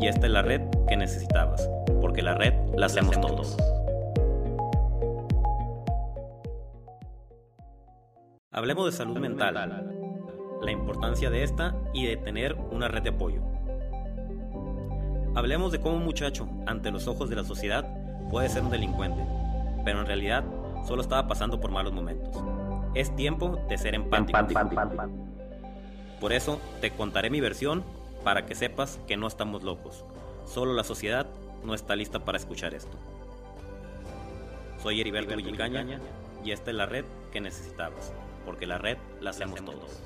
y esta es la red que necesitabas, porque la red la hacemos todos. Hablemos de salud mental, la importancia de esta y de tener una red de apoyo. Hablemos de cómo un muchacho, ante los ojos de la sociedad, puede ser un delincuente, pero en realidad solo estaba pasando por malos momentos. Es tiempo de ser empático. Por eso te contaré mi versión para que sepas que no estamos locos. Solo la sociedad no está lista para escuchar esto. Soy Heriberto Villicaña y esta es la red que necesitabas, porque la red la hacemos todos.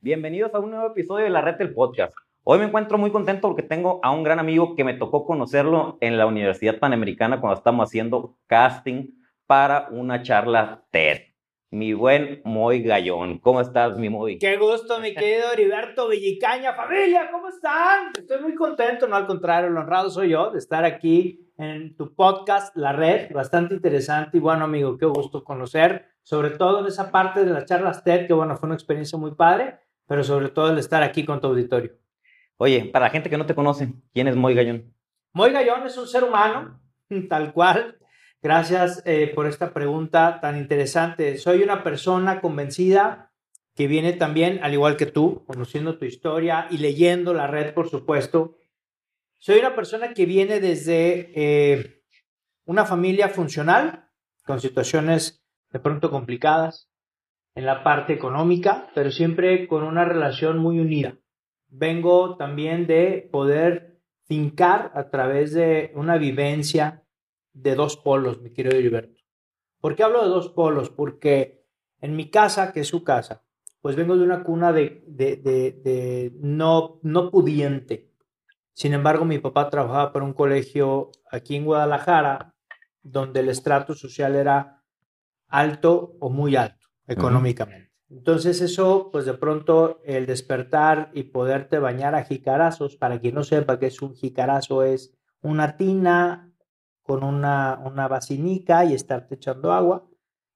Bienvenidos a un nuevo episodio de la red del podcast. Hoy me encuentro muy contento porque tengo a un gran amigo que me tocó conocerlo en la Universidad Panamericana cuando estamos haciendo casting para una charla TED mi buen Moy Gallón. ¿Cómo estás, mi Moy? Qué gusto, mi querido Heriberto Villicaña. Familia, ¿cómo están? Estoy muy contento, no al contrario, lo honrado soy yo de estar aquí en tu podcast, La Red, bastante interesante y bueno, amigo, qué gusto conocer, sobre todo en esa parte de las charlas TED, que bueno, fue una experiencia muy padre, pero sobre todo el estar aquí con tu auditorio. Oye, para la gente que no te conoce, ¿quién es Moy Gallón? Moy Gallón es un ser humano, tal cual, Gracias eh, por esta pregunta tan interesante. Soy una persona convencida que viene también, al igual que tú, conociendo tu historia y leyendo la red, por supuesto. Soy una persona que viene desde eh, una familia funcional, con situaciones de pronto complicadas en la parte económica, pero siempre con una relación muy unida. Vengo también de poder fincar a través de una vivencia de dos polos, mi querido Heriberto. ¿Por qué hablo de dos polos? Porque en mi casa, que es su casa, pues vengo de una cuna de, de, no, no pudiente. Sin embargo, mi papá trabajaba para un colegio aquí en Guadalajara, donde el estrato social era alto o muy alto económicamente. Entonces eso, pues de pronto el despertar y poderte bañar a jicarazos, para quien no sepa qué es un jicarazo, es una tina con una, una vacinica y estarte echando agua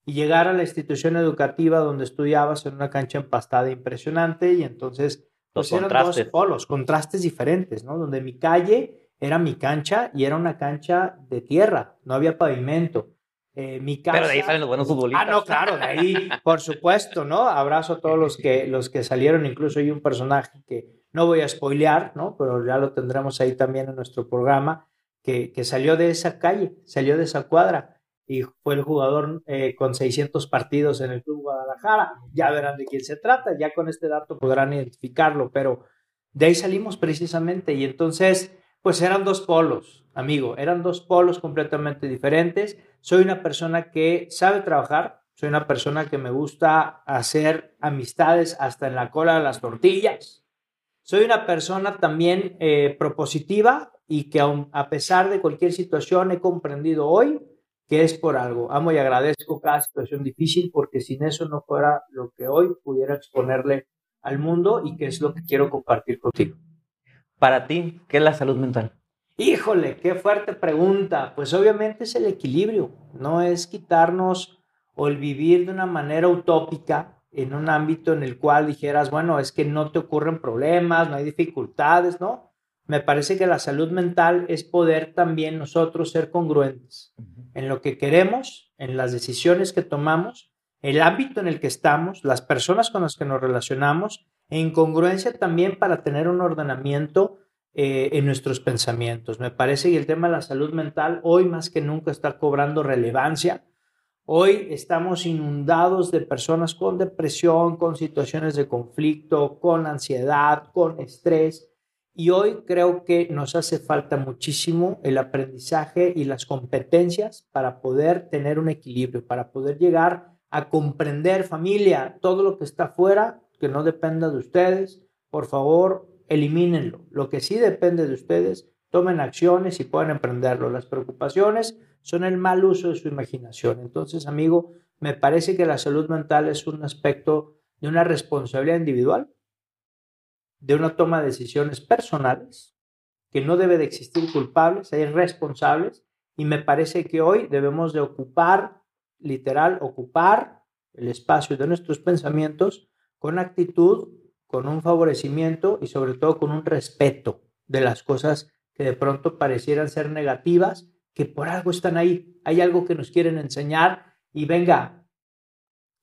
y llegar a la institución educativa donde estudiabas en una cancha empastada impresionante y entonces los pues, contrastes. dos polos, contrastes diferentes, ¿no? Donde mi calle era mi cancha y era una cancha de tierra, no había pavimento. Eh, mi casa... Pero de ahí salen los buenos futbolistas. Ah, no, claro, de ahí, por supuesto, ¿no? Abrazo a todos los que, los que salieron, incluso hay un personaje que no voy a spoilear, ¿no? Pero ya lo tendremos ahí también en nuestro programa, que, salió de esa calle, salió de esa cuadra y fue el jugador eh, con 600 partidos en el Club Guadalajara. Ya verán de quién se trata, ya con este dato podrán identificarlo, pero de ahí salimos precisamente y entonces, pues eran dos polos, amigo, eran dos polos completamente diferentes. Soy una persona que sabe trabajar, soy una persona que me gusta hacer amistades hasta en la cola de las tortillas. Soy una persona también eh, propositiva, y que aun, a pesar de cualquier situación he comprendido hoy que es por algo. Amo y agradezco cada situación difícil porque sin eso no fuera lo que hoy pudiera exponerle al mundo y que es lo que quiero compartir contigo. Para ti, ¿qué es la salud mental? Híjole, qué fuerte pregunta. Pues obviamente es el equilibrio, no es quitarnos o el vivir de una manera utópica en un ámbito en el cual dijeras, bueno, es que no te ocurren problemas, no hay dificultades, ¿no? Me parece que la salud mental es poder también nosotros ser congruentes en lo que queremos, en las decisiones que tomamos, el ámbito en el que estamos, las personas con las que nos relacionamos, e incongruencia también para tener un ordenamiento eh, en nuestros pensamientos. Me parece que el tema de la salud mental hoy más que nunca está cobrando relevancia. Hoy estamos inundados de personas con depresión, con situaciones de conflicto, con ansiedad, con estrés y hoy creo que nos hace falta muchísimo el aprendizaje y las competencias para poder tener un equilibrio, para poder llegar a comprender familia, todo lo que está afuera, que no dependa de ustedes, por favor, elimínenlo. Lo que sí depende de ustedes, tomen acciones y puedan emprenderlo. Las preocupaciones son el mal uso de su imaginación. Entonces, amigo, me parece que la salud mental es un aspecto de una responsabilidad individual, de una toma de decisiones personales, que no debe de existir culpables, hay responsables, y me parece que hoy debemos de ocupar, literal, ocupar el espacio de nuestros pensamientos con actitud, con un favorecimiento y sobre todo con un respeto de las cosas que de pronto parecieran ser negativas, que por algo están ahí, hay algo que nos quieren enseñar y venga,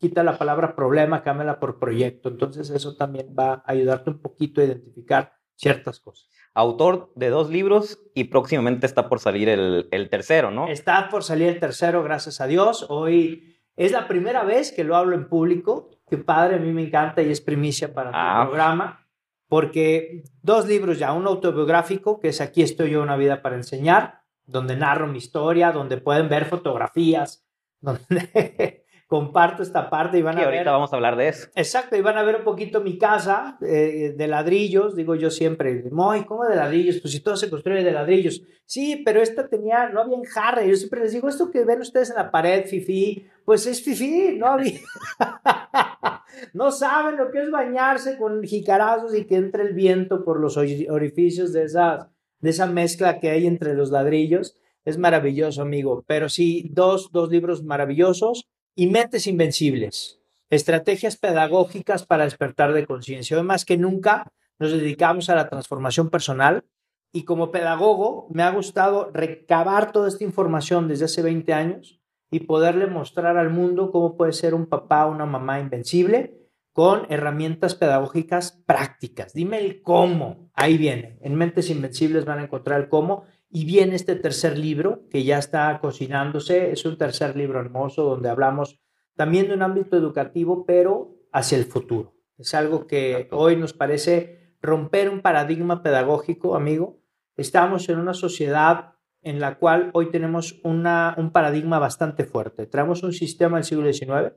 quita la palabra problema, cámbiala por proyecto. Entonces eso también va a ayudarte un poquito a identificar ciertas cosas. Autor de dos libros y próximamente está por salir el, el tercero, ¿no? Está por salir el tercero, gracias a Dios. Hoy es la primera vez que lo hablo en público. Qué padre, a mí me encanta y es primicia para Ah. el programa. Porque dos libros ya, un autobiográfico, que es Aquí estoy yo, una vida para enseñar, donde narro mi historia, donde pueden ver fotografías, donde comparto esta parte y van a ahorita ver... vamos a hablar de eso. Exacto, y van a ver un poquito mi casa eh, de ladrillos, digo yo siempre, Moy, ¿cómo de ladrillos? Pues si todo se construye de ladrillos. Sí, pero esta tenía, no había enjarre. Yo siempre les digo, esto que ven ustedes en la pared, fifi, pues es fifi, no había. no saben lo que es bañarse con jicarazos y que entre el viento por los ori- orificios de, esas, de esa mezcla que hay entre los ladrillos. Es maravilloso, amigo. Pero sí, dos, dos libros maravillosos y Mentes Invencibles. Estrategias pedagógicas para despertar de conciencia. Hoy más que nunca nos dedicamos a la transformación personal y como pedagogo me ha gustado recabar toda esta información desde hace 20 años y poderle mostrar al mundo cómo puede ser un papá o una mamá invencible con herramientas pedagógicas prácticas. Dime el cómo. Ahí viene. En Mentes Invencibles van a encontrar el cómo. Y viene este tercer libro que ya está cocinándose. Es un tercer libro hermoso donde hablamos también de un ámbito educativo, pero hacia el futuro. Es algo que Exacto. hoy nos parece romper un paradigma pedagógico, amigo. Estamos en una sociedad en la cual hoy tenemos una, un paradigma bastante fuerte. Traemos un sistema del siglo XIX,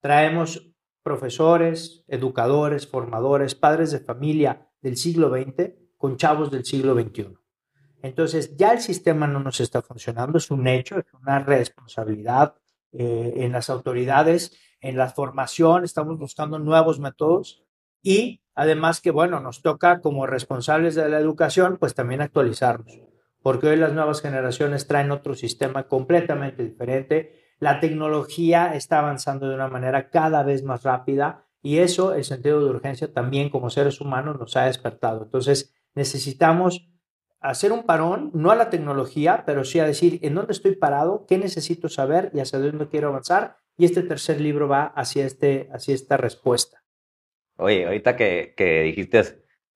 traemos profesores, educadores, formadores, padres de familia del siglo XX con chavos del siglo XXI. Entonces, ya el sistema no nos está funcionando, es un hecho, es una responsabilidad eh, en las autoridades, en la formación, estamos buscando nuevos métodos y además que, bueno, nos toca como responsables de la educación, pues también actualizarnos, porque hoy las nuevas generaciones traen otro sistema completamente diferente, la tecnología está avanzando de una manera cada vez más rápida y eso, el sentido de urgencia también como seres humanos nos ha despertado. Entonces, necesitamos hacer un parón, no a la tecnología, pero sí a decir en dónde estoy parado, qué necesito saber y hacia dónde quiero avanzar. Y este tercer libro va hacia, este, hacia esta respuesta. Oye, ahorita que, que dijiste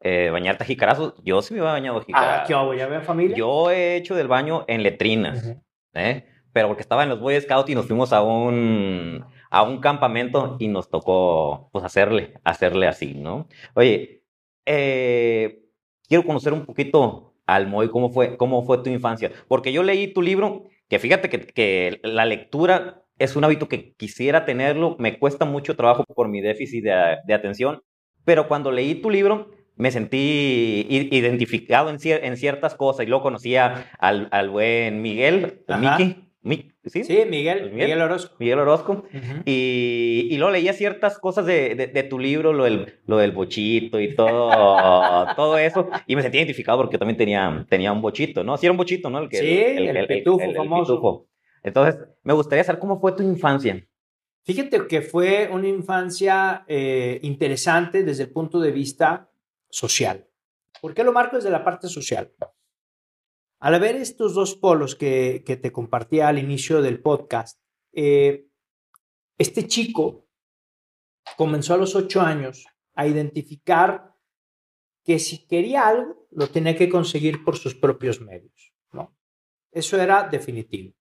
eh, bañarte a jicarazos, yo sí me he bañado a Ah, jicarazos. ¿qué hago? ¿Ya familia? Yo he hecho del baño en letrinas. ¿eh? Pero porque estaba en los Boy Scouts y nos fuimos a un, a un campamento y nos tocó, pues, hacerle, hacerle así, ¿no? Oye, eh, quiero conocer un poquito al Moy, cómo fue, cómo fue tu infancia. Porque yo leí tu libro, que fíjate que, que la lectura es un hábito que quisiera tenerlo, me cuesta mucho trabajo por mi déficit de, de atención, pero cuando leí tu libro me sentí identificado en, cier- en ciertas cosas y luego conocía al, al buen Miguel. Miki, Mi- ¿sí? Sí, Miguel, Miguel. Orozco. Miguel Orozco. Y, y luego leía ciertas cosas de, de- de tu libro, lo del, lo del bochito y todo, todo eso. Y me sentí identificado porque también tenía, tenía un bochito, ¿no? Sí, era un bochito, ¿no? que, Sí, el pitufo famoso. pitufo. Entonces, me gustaría saber cómo fue tu infancia. Fíjate que fue una infancia eh, interesante desde el punto de vista social. ¿Por qué lo marco desde la parte social? Al ver estos dos polos que, que te compartía al inicio del podcast, eh, este chico comenzó a los ocho años a identificar que si quería algo, lo tenía que conseguir por sus propios medios. ¿no? Eso era definitivo.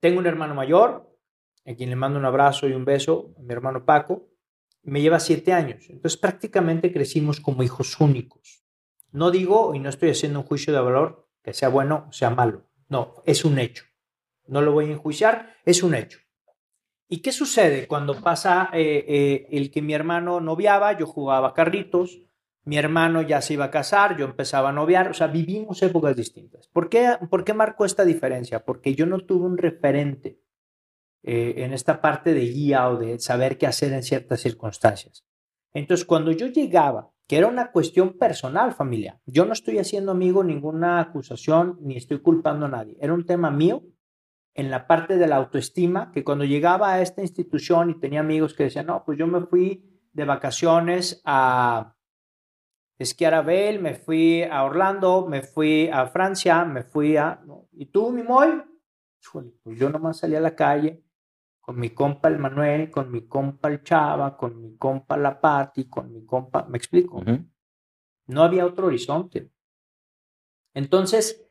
Tengo un hermano mayor, a quien le mando un abrazo y un beso, a mi hermano Paco, me lleva siete años. Entonces prácticamente crecimos como hijos únicos. No digo, y no estoy haciendo un juicio de valor, que sea bueno o sea malo. No, es un hecho. No lo voy a enjuiciar, es un hecho. ¿Y qué sucede cuando pasa eh, eh, el que mi hermano noviaba? Yo jugaba carritos, mi hermano ya se iba a casar, yo empezaba a noviar, o sea, vivimos épocas distintas. ¿Por qué, por qué marcó esta diferencia? Porque yo no tuve un referente eh, en esta parte de guía o de saber qué hacer en ciertas circunstancias. Entonces, cuando yo llegaba, que era una cuestión personal, familia, yo no estoy haciendo amigo ninguna acusación ni estoy culpando a nadie, era un tema mío en la parte de la autoestima, que cuando llegaba a esta institución y tenía amigos que decían, no, pues yo me fui de vacaciones a esquiar a Bell, me fui a Orlando, me fui a Francia, me fui a... ¿Y tú, mi moy? Pues yo nomás salí a la calle con mi compa el Manuel, con mi compa el Chava, con mi compa la Pati, con mi compa... ¿Me explico? No había otro horizonte. Entonces,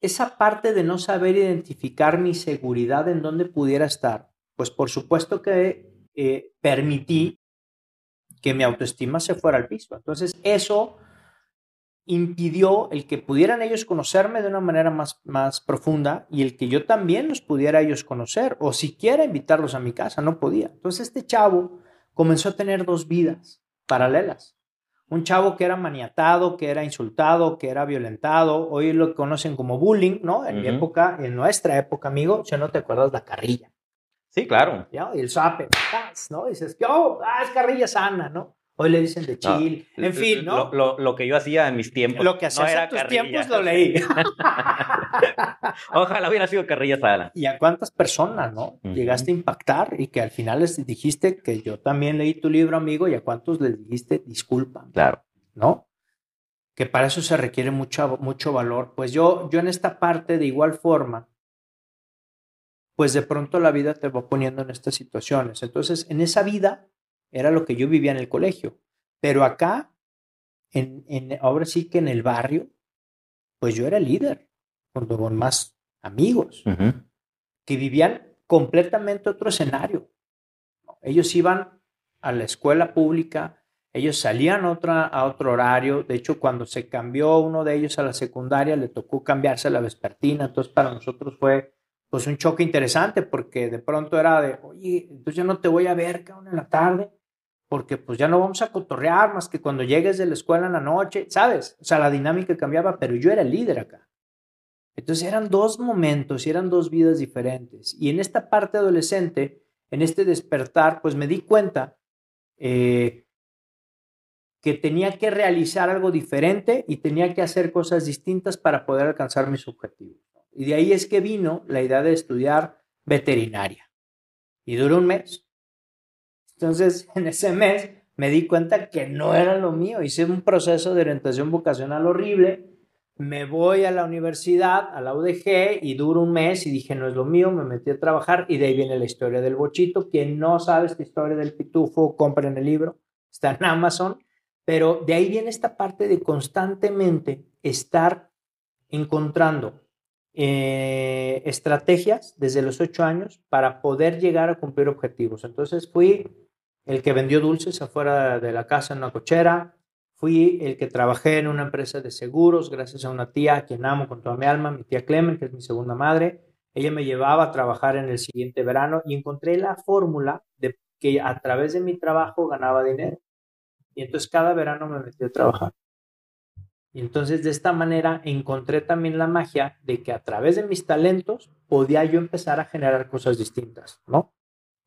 esa parte de no saber identificar mi seguridad en dónde pudiera estar, pues por supuesto que eh, permití que mi autoestima se fuera al piso. Entonces, eso impidió el que pudieran ellos conocerme de una manera más, más profunda y el que yo también los pudiera ellos conocer o siquiera invitarlos a mi casa, no podía. Entonces este chavo comenzó a tener dos vidas paralelas. Un chavo que era maniatado, que era insultado, que era violentado, hoy lo conocen como bullying, ¿no? En mi época, en nuestra época, amigo, si no te acuerdas, la carrilla. Sí, claro. Y el sape, ¿no? dices, oh, ah, es carrilla sana, ¿no? Hoy le dicen de chill, en fin, ¿no? Lo, que yo hacía en mis tiempos. Lo que hacía en tus tiempos lo leí. Ojalá hubiera sido carrilla sana. ¿Y a cuántas personas, no? Llegaste a impactar y que al final les dijiste que yo también leí tu libro, amigo, y a cuántos les dijiste disculpa. Claro. ¿No? Que para eso se requiere mucho, mucho valor. Pues yo, yo en esta parte, de igual forma, pues de pronto la vida te va poniendo en estas situaciones. Entonces, en esa vida era lo que yo vivía en el colegio. Pero acá, en, en, ahora sí que en el barrio, pues yo era líder, junto con más amigos, que vivían completamente otro escenario. Ellos iban a la escuela pública, ellos salían otra, a otro horario. De hecho, cuando se cambió uno de ellos a la secundaria, le tocó cambiarse a la vespertina. Entonces, para nosotros fue pues un choque interesante porque de pronto era de, oye, entonces yo no te voy a ver, cabrón, en la tarde porque pues ya no vamos a cotorrear más que cuando llegues de la escuela en la noche, ¿sabes? O sea, la dinámica cambiaba, pero yo era el líder acá. Entonces eran dos momentos y eran dos vidas diferentes. Y en esta parte adolescente, en este despertar, pues me di cuenta eh, que tenía que realizar algo diferente y tenía que hacer cosas distintas para poder alcanzar mis objetivos. Y de ahí es que vino la idea de estudiar veterinaria. Y duró un mes. Entonces, en ese mes me di cuenta que no era lo mío. Hice un proceso de orientación vocacional horrible. Me voy a la universidad, a la UDG, y duro un mes y dije, no es lo mío, me metí a trabajar y de ahí viene la historia del bochito. Quien no sabe esta historia del pitufo, compren el libro, está en Amazon. Pero de ahí viene esta parte de constantemente estar encontrando eh, estrategias desde los ocho años para poder llegar a cumplir objetivos. Entonces fui el que vendió dulces afuera de la casa en una cochera. Fui el que trabajé en una empresa de seguros gracias a una tía a quien amo con toda mi alma, mi tía Clemen, que es mi segunda madre. Ella me llevaba a trabajar en el siguiente verano y encontré la fórmula de que a través de mi trabajo ganaba dinero. Y entonces cada verano me metí a trabajar. Y entonces de esta manera encontré también la magia de que a través de mis talentos podía yo empezar a generar cosas distintas, ¿no?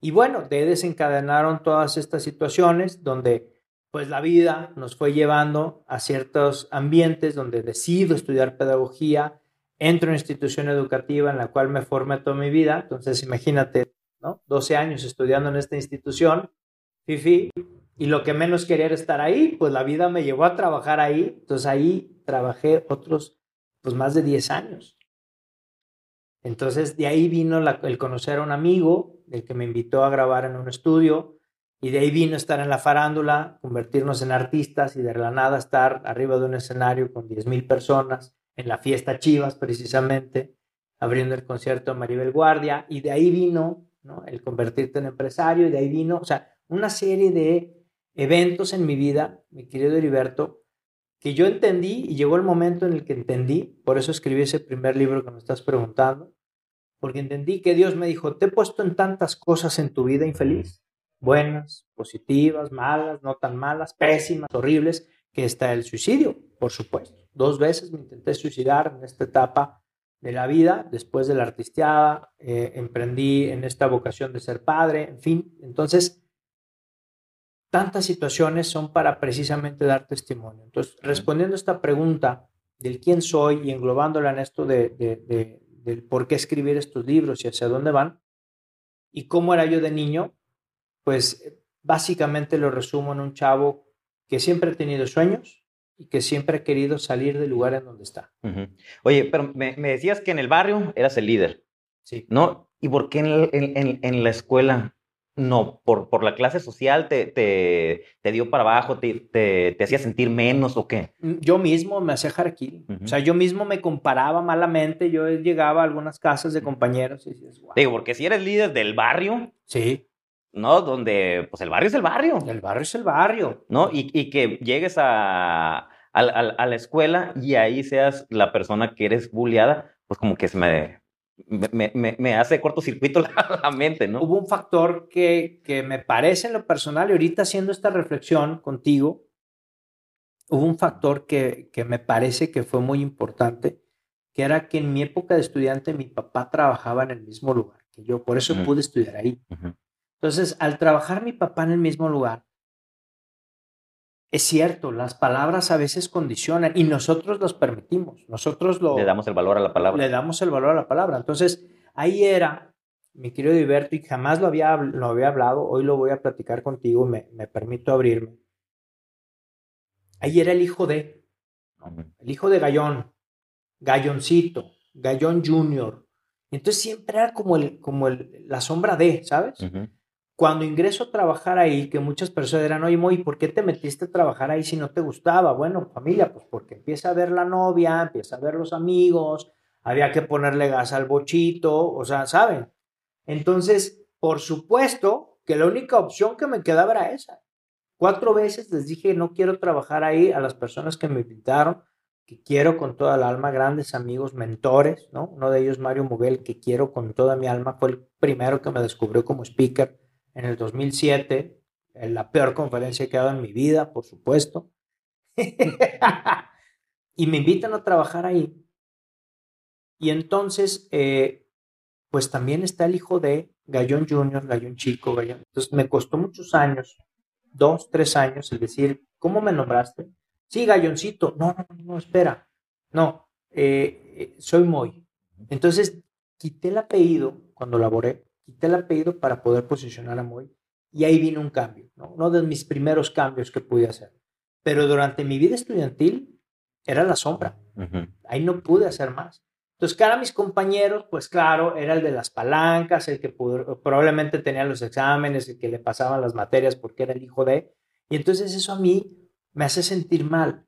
Y bueno, de desencadenaron todas estas situaciones donde pues la vida nos fue llevando a ciertos ambientes donde decido estudiar pedagogía, entro en una institución educativa en la cual me formé toda mi vida, entonces imagínate, ¿no? 12 años estudiando en esta institución, fifi, y lo que menos quería era estar ahí, pues la vida me llevó a trabajar ahí, entonces ahí trabajé otros, pues más de 10 años. Entonces de ahí vino el conocer a un amigo, el que me invitó a grabar en un estudio, y de ahí vino estar en la farándula, convertirnos en artistas y de la nada estar arriba de un escenario con 10.000 personas, en la fiesta Chivas precisamente, abriendo el concierto a Maribel Guardia, y de ahí vino ¿no? el convertirte en empresario, y de ahí vino, o sea, una serie de eventos en mi vida, mi querido Heriberto, que yo entendí y llegó el momento en el que entendí, por eso escribí ese primer libro que me estás preguntando, porque entendí que Dios me dijo, te he puesto en tantas cosas en tu vida infeliz, buenas, positivas, malas, no tan malas, pésimas, horribles, que está el suicidio, por supuesto. Dos veces me intenté suicidar en esta etapa de la vida, después de la artisteada, eh, emprendí en esta vocación de ser padre, en fin. Entonces, tantas situaciones son para precisamente dar testimonio. Entonces, respondiendo a esta pregunta del quién soy y englobándola en esto de, de, del por qué escribir estos libros y hacia dónde van, y cómo era yo de niño, pues básicamente lo resumo en un chavo que siempre ha tenido sueños, y que siempre ha querido salir del lugar en donde está. Oye, pero me, decías que en el barrio eras el líder. Sí. ¿No? ¿Y por qué en, en, la escuela no? ¿Por, por la clase social te, te, te dio para abajo, te, te, hacía sentir menos o qué? Mm, yo mismo me hacía jarquí. O sea, yo mismo me comparaba malamente. Yo llegaba a algunas casas de compañeros y decías, Digo, porque si eres líder del barrio. Sí. ¿no? Donde, pues el barrio es el barrio. El barrio es el barrio. ¿No? Y, y que llegues a, a, la escuela y ahí seas la persona que eres bulleada, pues como que se me, me, me, me hace cortocircuito la, la, mente, ¿no? Hubo un factor que, que me parece en lo personal, y ahorita haciendo esta reflexión contigo, hubo un factor que, que me parece que fue muy importante, que era que en mi época de estudiante mi papá trabajaba en el mismo lugar que yo, por eso pude estudiar ahí. Entonces, al trabajar mi papá en el mismo lugar, es cierto, las palabras a veces condicionan y nosotros los permitimos, nosotros lo... Le damos el valor a la palabra. Le damos el valor a la palabra. Entonces, ahí era, mi querido Diverto, y jamás lo había, lo había hablado, hoy lo voy a platicar contigo, me, me permito abrirme. Ahí era el hijo de, el hijo de Gallón, Galloncito, Gallón Junior. Entonces siempre era como, el, como el, la sombra de, ¿sabes? Cuando ingreso a trabajar ahí, que muchas personas dirán, oye, Moy, ¿por qué te metiste a trabajar ahí si no te gustaba? Bueno, familia, pues porque empieza a ver la novia, empieza a ver los amigos, había que ponerle gas al bochito, o sea, ¿saben? Entonces, por supuesto que la única opción que me quedaba era esa. Cuatro veces les dije, no quiero trabajar ahí a las personas que me invitaron, que quiero con toda el alma, grandes amigos, mentores, ¿no? Uno de ellos, Mario Muguel, que quiero con toda mi alma, fue el primero que me descubrió como speaker en el 2007, en la peor conferencia que he dado en mi vida, por supuesto. y me invitan a trabajar ahí. Y entonces, eh, pues también está el hijo de Gallón Junior, Gallón Chico, Gallón. Entonces me costó muchos años, dos, tres años, el decir, ¿cómo me nombraste? Sí, Galloncito. No, no, no, espera. No, eh, eh, soy Moy. Entonces quité el apellido cuando laboré quité el apellido para poder posicionar a Moy y ahí vino un cambio, ¿no? uno de mis primeros cambios que pude hacer. Pero durante mi vida estudiantil era la sombra, ahí no pude hacer más. Entonces, cara a mis compañeros, pues claro, era el de las palancas, el que probablemente tenía los exámenes, el que le pasaban las materias porque era el hijo de. Y entonces eso a mí me hace sentir mal.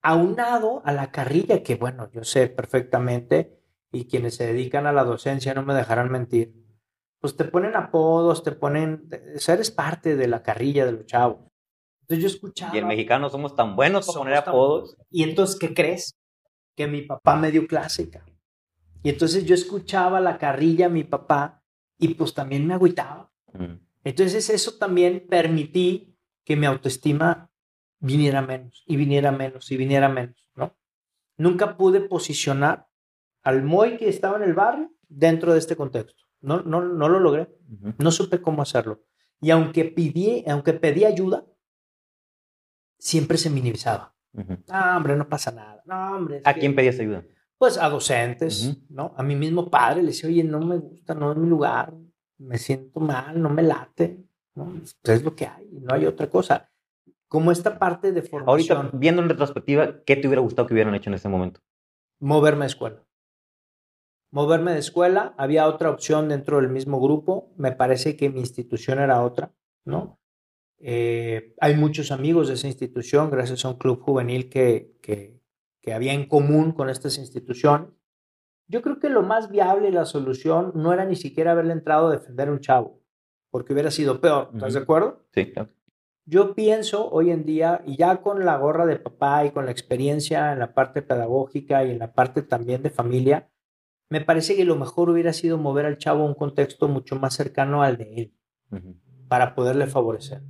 Aunado a la carrilla, que bueno, yo sé perfectamente, y quienes se dedican a la docencia no me dejarán mentir, pues te ponen apodos, te ponen, o eres parte de la carrilla de los chavos. Entonces yo escuchaba. Y el mexicano somos tan buenos para poner apodos. Y entonces, ¿qué crees? Que mi papá me dio clásica. Y entonces yo escuchaba la carrilla a mi papá y pues también me agüitaba. Mm. Entonces eso también permití que mi autoestima viniera menos y viniera menos y viniera menos, ¿no? Nunca pude posicionar al Moy que estaba en el barrio dentro de este contexto. No, no, no lo logré. No supe cómo hacerlo. Y aunque pedí, aunque pedí ayuda, siempre se minimizaba. No, hombre, no pasa nada. No, hombre. ¿A quién pedías ayuda? Pues a docentes, ¿no? A mi mismo padre le decía, oye, no me gusta, no es mi lugar, me siento mal, no me late, ¿no? Pues es lo que hay, no hay otra cosa. Como esta parte de formación. Ahorita, viendo en retrospectiva, ¿qué te hubiera gustado que hubieran hecho en ese momento? Moverme a escuela moverme de escuela, había otra opción dentro del mismo grupo, me parece que mi institución era otra, ¿no? Eh, hay muchos amigos de esa institución gracias a un club juvenil que, que, que había en común con estas instituciones. Yo creo que lo más viable y la solución no era ni siquiera haberle entrado a defender a un chavo, porque hubiera sido peor, ¿estás de acuerdo? Sí, claro. Yo pienso hoy en día, y ya con la gorra de papá y con la experiencia en la parte pedagógica y en la parte también de familia, me parece que lo mejor hubiera sido mover al chavo a un contexto mucho más cercano al de él, para poderle favorecer.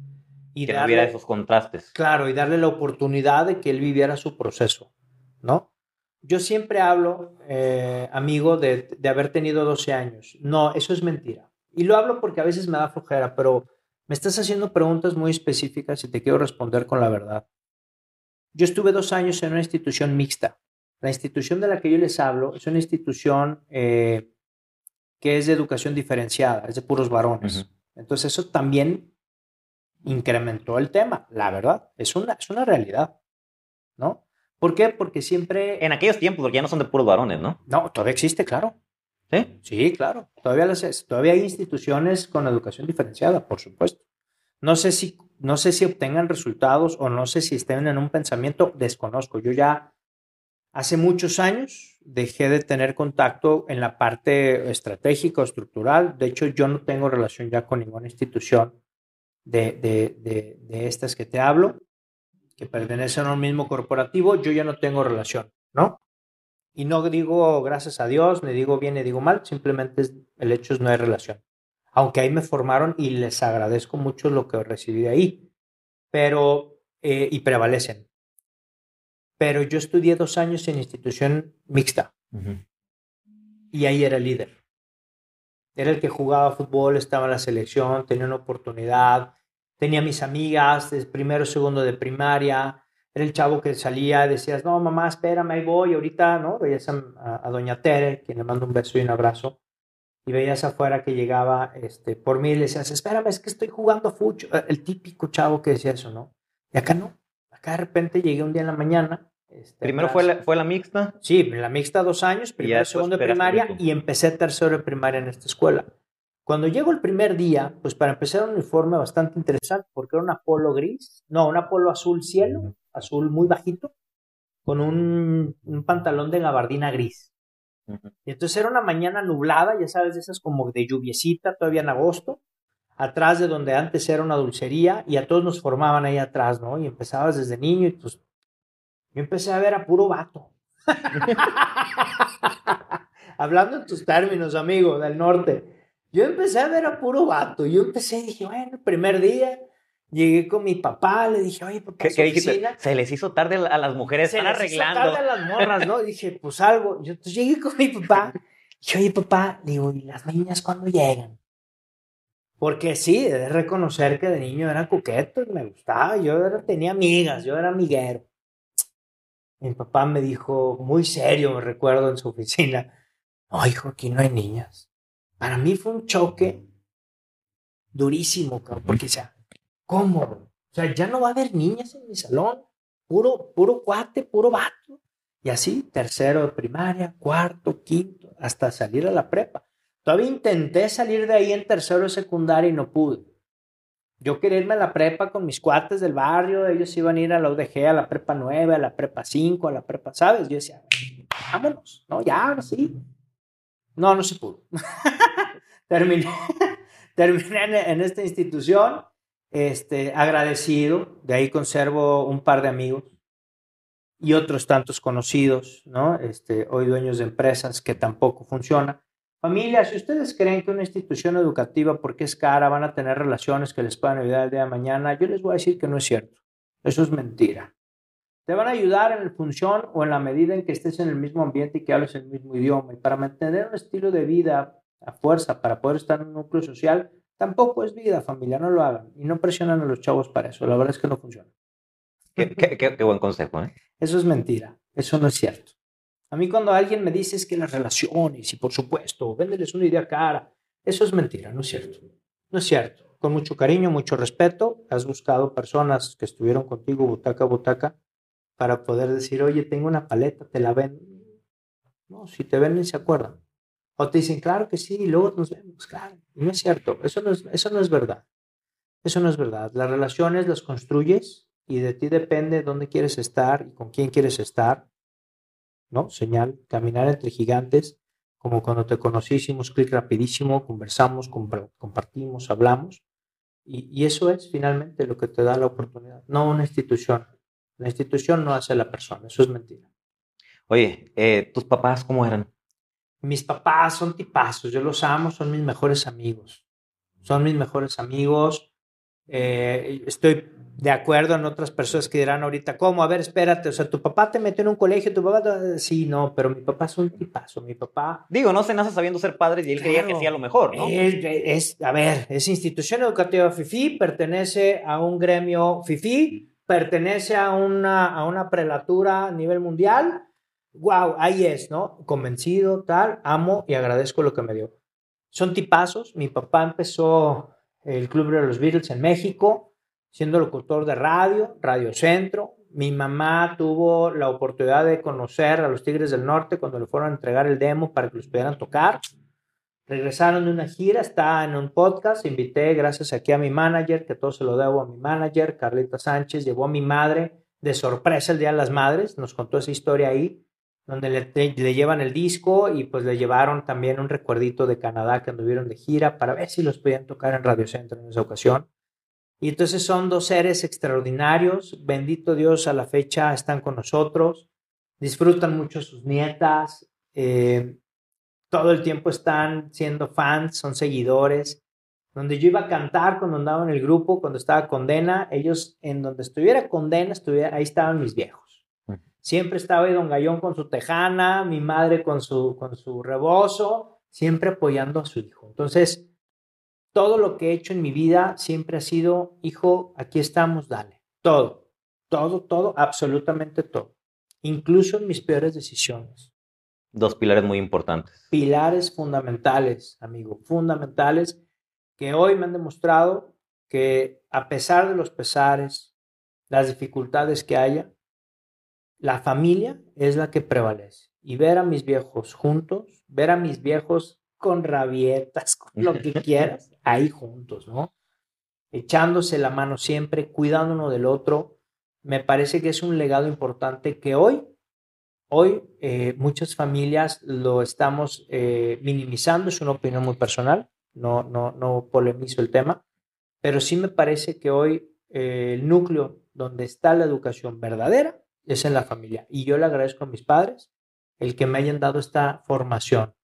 Y que darle, esos contrastes. Claro, y darle la oportunidad de que él viviera su proceso, ¿no? Yo siempre hablo, eh, amigo, de, de haber tenido 12 años. No, eso es mentira. Y lo hablo porque a veces me da flojera, pero me estás haciendo preguntas muy específicas y te quiero responder con la verdad. Yo estuve dos años en una institución mixta. La institución de la que yo les hablo es una institución eh, que es de educación diferenciada, es de puros varones. Entonces eso también incrementó el tema, la verdad, es una, es una realidad, ¿no? ¿Por qué? Porque siempre... En aquellos tiempos, porque ya no son de puros varones, ¿no? No, todavía existe, claro. ¿Sí? Sí, claro. Todavía, las, todavía hay instituciones con educación diferenciada, por supuesto. No sé, si, no sé si obtengan resultados o no sé si estén en un pensamiento, desconozco. Yo ya hace muchos años dejé de tener contacto en la parte estratégica o estructural. De hecho, yo no tengo relación ya con ninguna institución de, de, de, estas que te hablo, que pertenecen a un mismo corporativo. Yo ya no tengo relación, ¿no? Y no digo gracias a Dios, ni digo bien, ni digo mal, simplemente el hecho es no hay relación. Aunque ahí me formaron y les agradezco mucho lo que recibí de ahí, pero, eh, y prevalecen pero yo estudié dos años en institución mixta y ahí era el líder. Era el que jugaba fútbol, estaba en la selección, tenía una oportunidad, tenía mis amigas, de primero, segundo de primaria, era el chavo que salía, decías, no, mamá, espérame, ahí voy, ahorita, ¿no? Veías a, doña Tere, quien le mando un beso y un abrazo, y veías afuera que llegaba este, por mí y le decías, espérame, es que estoy jugando fucho, el típico chavo que decía eso, ¿no? Y acá no, acá de repente llegué un día en la mañana este, primero fue la, fue la mixta. Sí, la mixta dos años, primero, segundo de primaria y empecé tercero de primaria en esta escuela. Cuando llego el primer día, pues para empezar un uniforme bastante interesante porque era un polo gris, no, un polo azul cielo, azul muy bajito, con un, un pantalón de gabardina gris. Y entonces era una mañana nublada, ya sabes, de esas como de lluviecita, todavía en agosto, atrás de donde antes era una dulcería y a todos nos formaban ahí atrás, ¿no? Y empezabas desde niño y pues yo empecé a ver a puro vato. Hablando en tus términos, amigo, del norte. Yo empecé a ver a puro vato. Yo empecé y dije, bueno, el primer día llegué con mi papá, le dije, oye, papá, ¿Qué, dijiste? Se les hizo tarde a las mujeres, se están les arreglando. Hizo tarde a las morras, ¿no? dije, pues algo. Yo entonces llegué con mi papá. Dije, oye, papá, digo, ¿y las niñas cuándo llegan? Porque sí, de reconocer que de niño era coqueto, me gustaba. Yo tenía amigas, yo era amiguero mi papá me dijo, muy serio, me recuerdo en su oficina, no, hijo, aquí no hay niñas. Para mí fue un choque durísimo, porque, o ¿cómo? O sea, ya no va a haber niñas en mi salón, puro, puro cuate, puro vato. Y así, tercero de primaria, cuarto, quinto, hasta salir a la prepa. Todavía intenté salir de ahí en tercero de secundaria y no pude. Yo quería irme a la prepa con mis cuates del barrio, ellos iban a ir a la UDG, a la prepa 9, a la prepa 5, a la prepa, ¿sabes? Yo decía, vámonos, ¿no? Ya, ahora sí. No, no se pudo. terminé terminé en, esta institución, este, agradecido, de ahí conservo un par de amigos y otros tantos conocidos, ¿no? Este, hoy dueños de empresas que tampoco funcionan. Familia, si ustedes creen que una institución educativa, porque es cara, van a tener relaciones que les puedan ayudar el día de mañana, yo les voy a decir que no es cierto. Eso es mentira. Te van a ayudar en la función o en la medida en que estés en el mismo ambiente y que hables el mismo idioma. Y para mantener un estilo de vida a fuerza, para poder estar en un núcleo social, tampoco es vida, familia, no lo hagan. Y no presionan a los chavos para eso. La verdad es que no funciona. Qué, qué buen consejo, ¿eh? Eso es mentira. Eso no es cierto. A mí cuando alguien me dice es que las relaciones, y por supuesto, véndeles una idea cara, eso es mentira, no es cierto. No es cierto. Con mucho cariño, mucho respeto, has buscado personas que estuvieron contigo butaca a butaca para poder decir, oye, tengo una paleta, te la ven. No, si te ven se acuerdan. O te dicen, claro que sí, y luego nos vemos, claro. no es cierto, eso no es, eso no es verdad. Eso no es verdad. Las relaciones las construyes y de ti depende dónde quieres estar y con quién quieres estar ¿no? Señal, caminar entre gigantes, como cuando te conocí, hicimos clic rapidísimo, conversamos, compartimos, hablamos. Y, eso es finalmente lo que te da la oportunidad, no una institución. La institución no hace a la persona, eso es mentira. Oye, eh, ¿tus papás cómo eran? Mis papás son tipazos, yo los amo, son mis mejores amigos. Son mis mejores amigos. Eh, estoy de acuerdo en otras personas que dirán ahorita, ¿cómo? A ver, espérate, o sea, tu papá te metió en un colegio, tu papá... Sí, no, pero mi papá es un tipazo, mi papá... Digo, no se nace sabiendo ser padre y él creía que hacía lo mejor, ¿no? Es, a ver, es institución educativa FIFI, pertenece a un gremio FIFI, pertenece a una, a una prelatura a nivel mundial. Wow, ahí es, ¿no? Convencido, tal, amo y agradezco lo que me dio. Son tipazos. Mi papá empezó el Club de los Beatles en México siendo locutor de radio, Radio Centro. Mi mamá tuvo la oportunidad de conocer a los Tigres del Norte cuando le fueron a entregar el demo para que los pudieran tocar. Regresaron de una gira, está en un podcast. Invité, gracias aquí a mi manager, que todo se lo debo a mi manager, Carlita Sánchez. Llevó a mi madre de sorpresa el Día de las Madres. Nos contó esa historia ahí, donde le, le llevan el disco y pues le llevaron también un recuerdito de Canadá que anduvieron de gira para ver si los podían tocar en Radio Centro en esa ocasión. Y entonces son dos seres extraordinarios, bendito Dios, a la fecha están con nosotros, disfrutan mucho sus nietas, eh, todo el tiempo están siendo fans, son seguidores. Donde yo iba a cantar cuando andaba en el grupo, cuando estaba Condena, ellos en donde estuviera Condena, estuviera, ahí estaban mis viejos. Siempre estaba ahí Don Gallón con su tejana, mi madre con su, con su rebozo, siempre apoyando a su hijo. Entonces, todo lo que he hecho en mi vida siempre ha sido, hijo, aquí estamos, dale. Todo, todo, todo, absolutamente todo. Incluso en mis peores decisiones. Dos pilares muy importantes. Pilares fundamentales, amigo, fundamentales, que hoy me han demostrado que a pesar de los pesares, las dificultades que haya, la familia es la que prevalece. Y ver a mis viejos juntos, ver a mis viejos con rabietas, con lo que quieras, ahí juntos, ¿no? Echándose la mano siempre, cuidando uno del otro. Me parece que es un legado importante que hoy, hoy eh, muchas familias lo estamos eh, minimizando, es una opinión muy personal, no, no, no polemizo el tema, pero sí me parece que hoy eh, el núcleo donde está la educación verdadera es en la familia. Y yo le agradezco a mis padres el que me hayan dado esta formación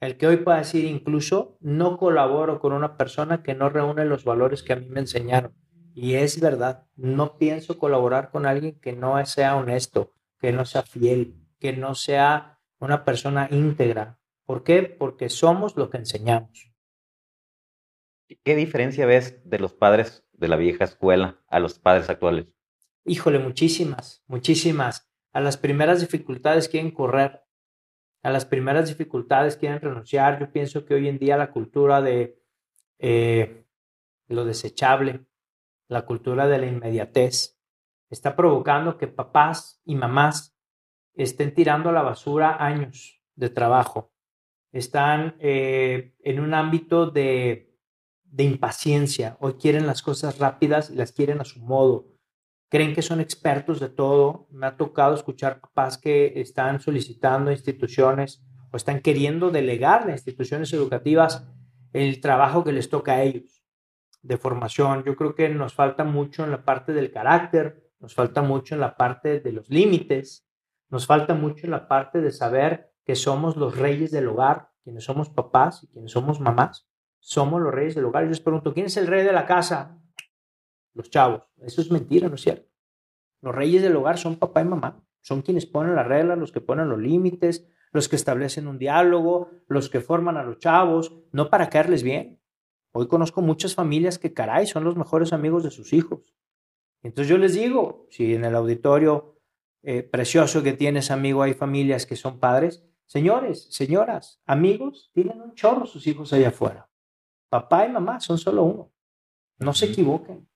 el que hoy pueda decir incluso, no colaboro con una persona que no reúne los valores que a mí me enseñaron. Y es verdad, no pienso colaborar con alguien que no sea honesto, que no sea fiel, que no sea una persona íntegra. ¿Por qué? Porque somos lo que enseñamos. ¿Qué diferencia ves de los padres de la vieja escuela a los padres actuales? Híjole, muchísimas, muchísimas. A las primeras dificultades quieren correr, a las primeras dificultades quieren renunciar. Yo pienso que hoy en día la cultura de eh, lo desechable, la cultura de la inmediatez, está provocando que papás y mamás estén tirando a la basura años de trabajo. Están eh, en un ámbito de, de impaciencia. Hoy quieren las cosas rápidas y las quieren a su modo creen que son expertos de todo. Me ha tocado escuchar papás que están solicitando instituciones o están queriendo delegar a instituciones educativas el trabajo que les toca a ellos de formación. Yo creo que nos falta mucho en la parte del carácter, nos falta mucho en la parte de los límites, nos falta mucho en la parte de saber que somos los reyes del hogar, quienes somos papás y quienes somos mamás, somos los reyes del hogar. Yo les pregunto, ¿quién es el rey de la casa? Los chavos. Eso es mentira, ¿no es cierto? Los reyes del hogar son papá y mamá, son quienes ponen las reglas, los que ponen los límites, los que establecen un diálogo, los que forman a los chavos, no para caerles bien. Hoy conozco muchas familias que, caray, son los mejores amigos de sus hijos. Entonces yo les digo, si en el auditorio eh, precioso que tienes, amigo, hay familias que son padres, señores, señoras, amigos, tienen un chorro sus hijos allá afuera. Papá y mamá son solo uno. No se equivoquen.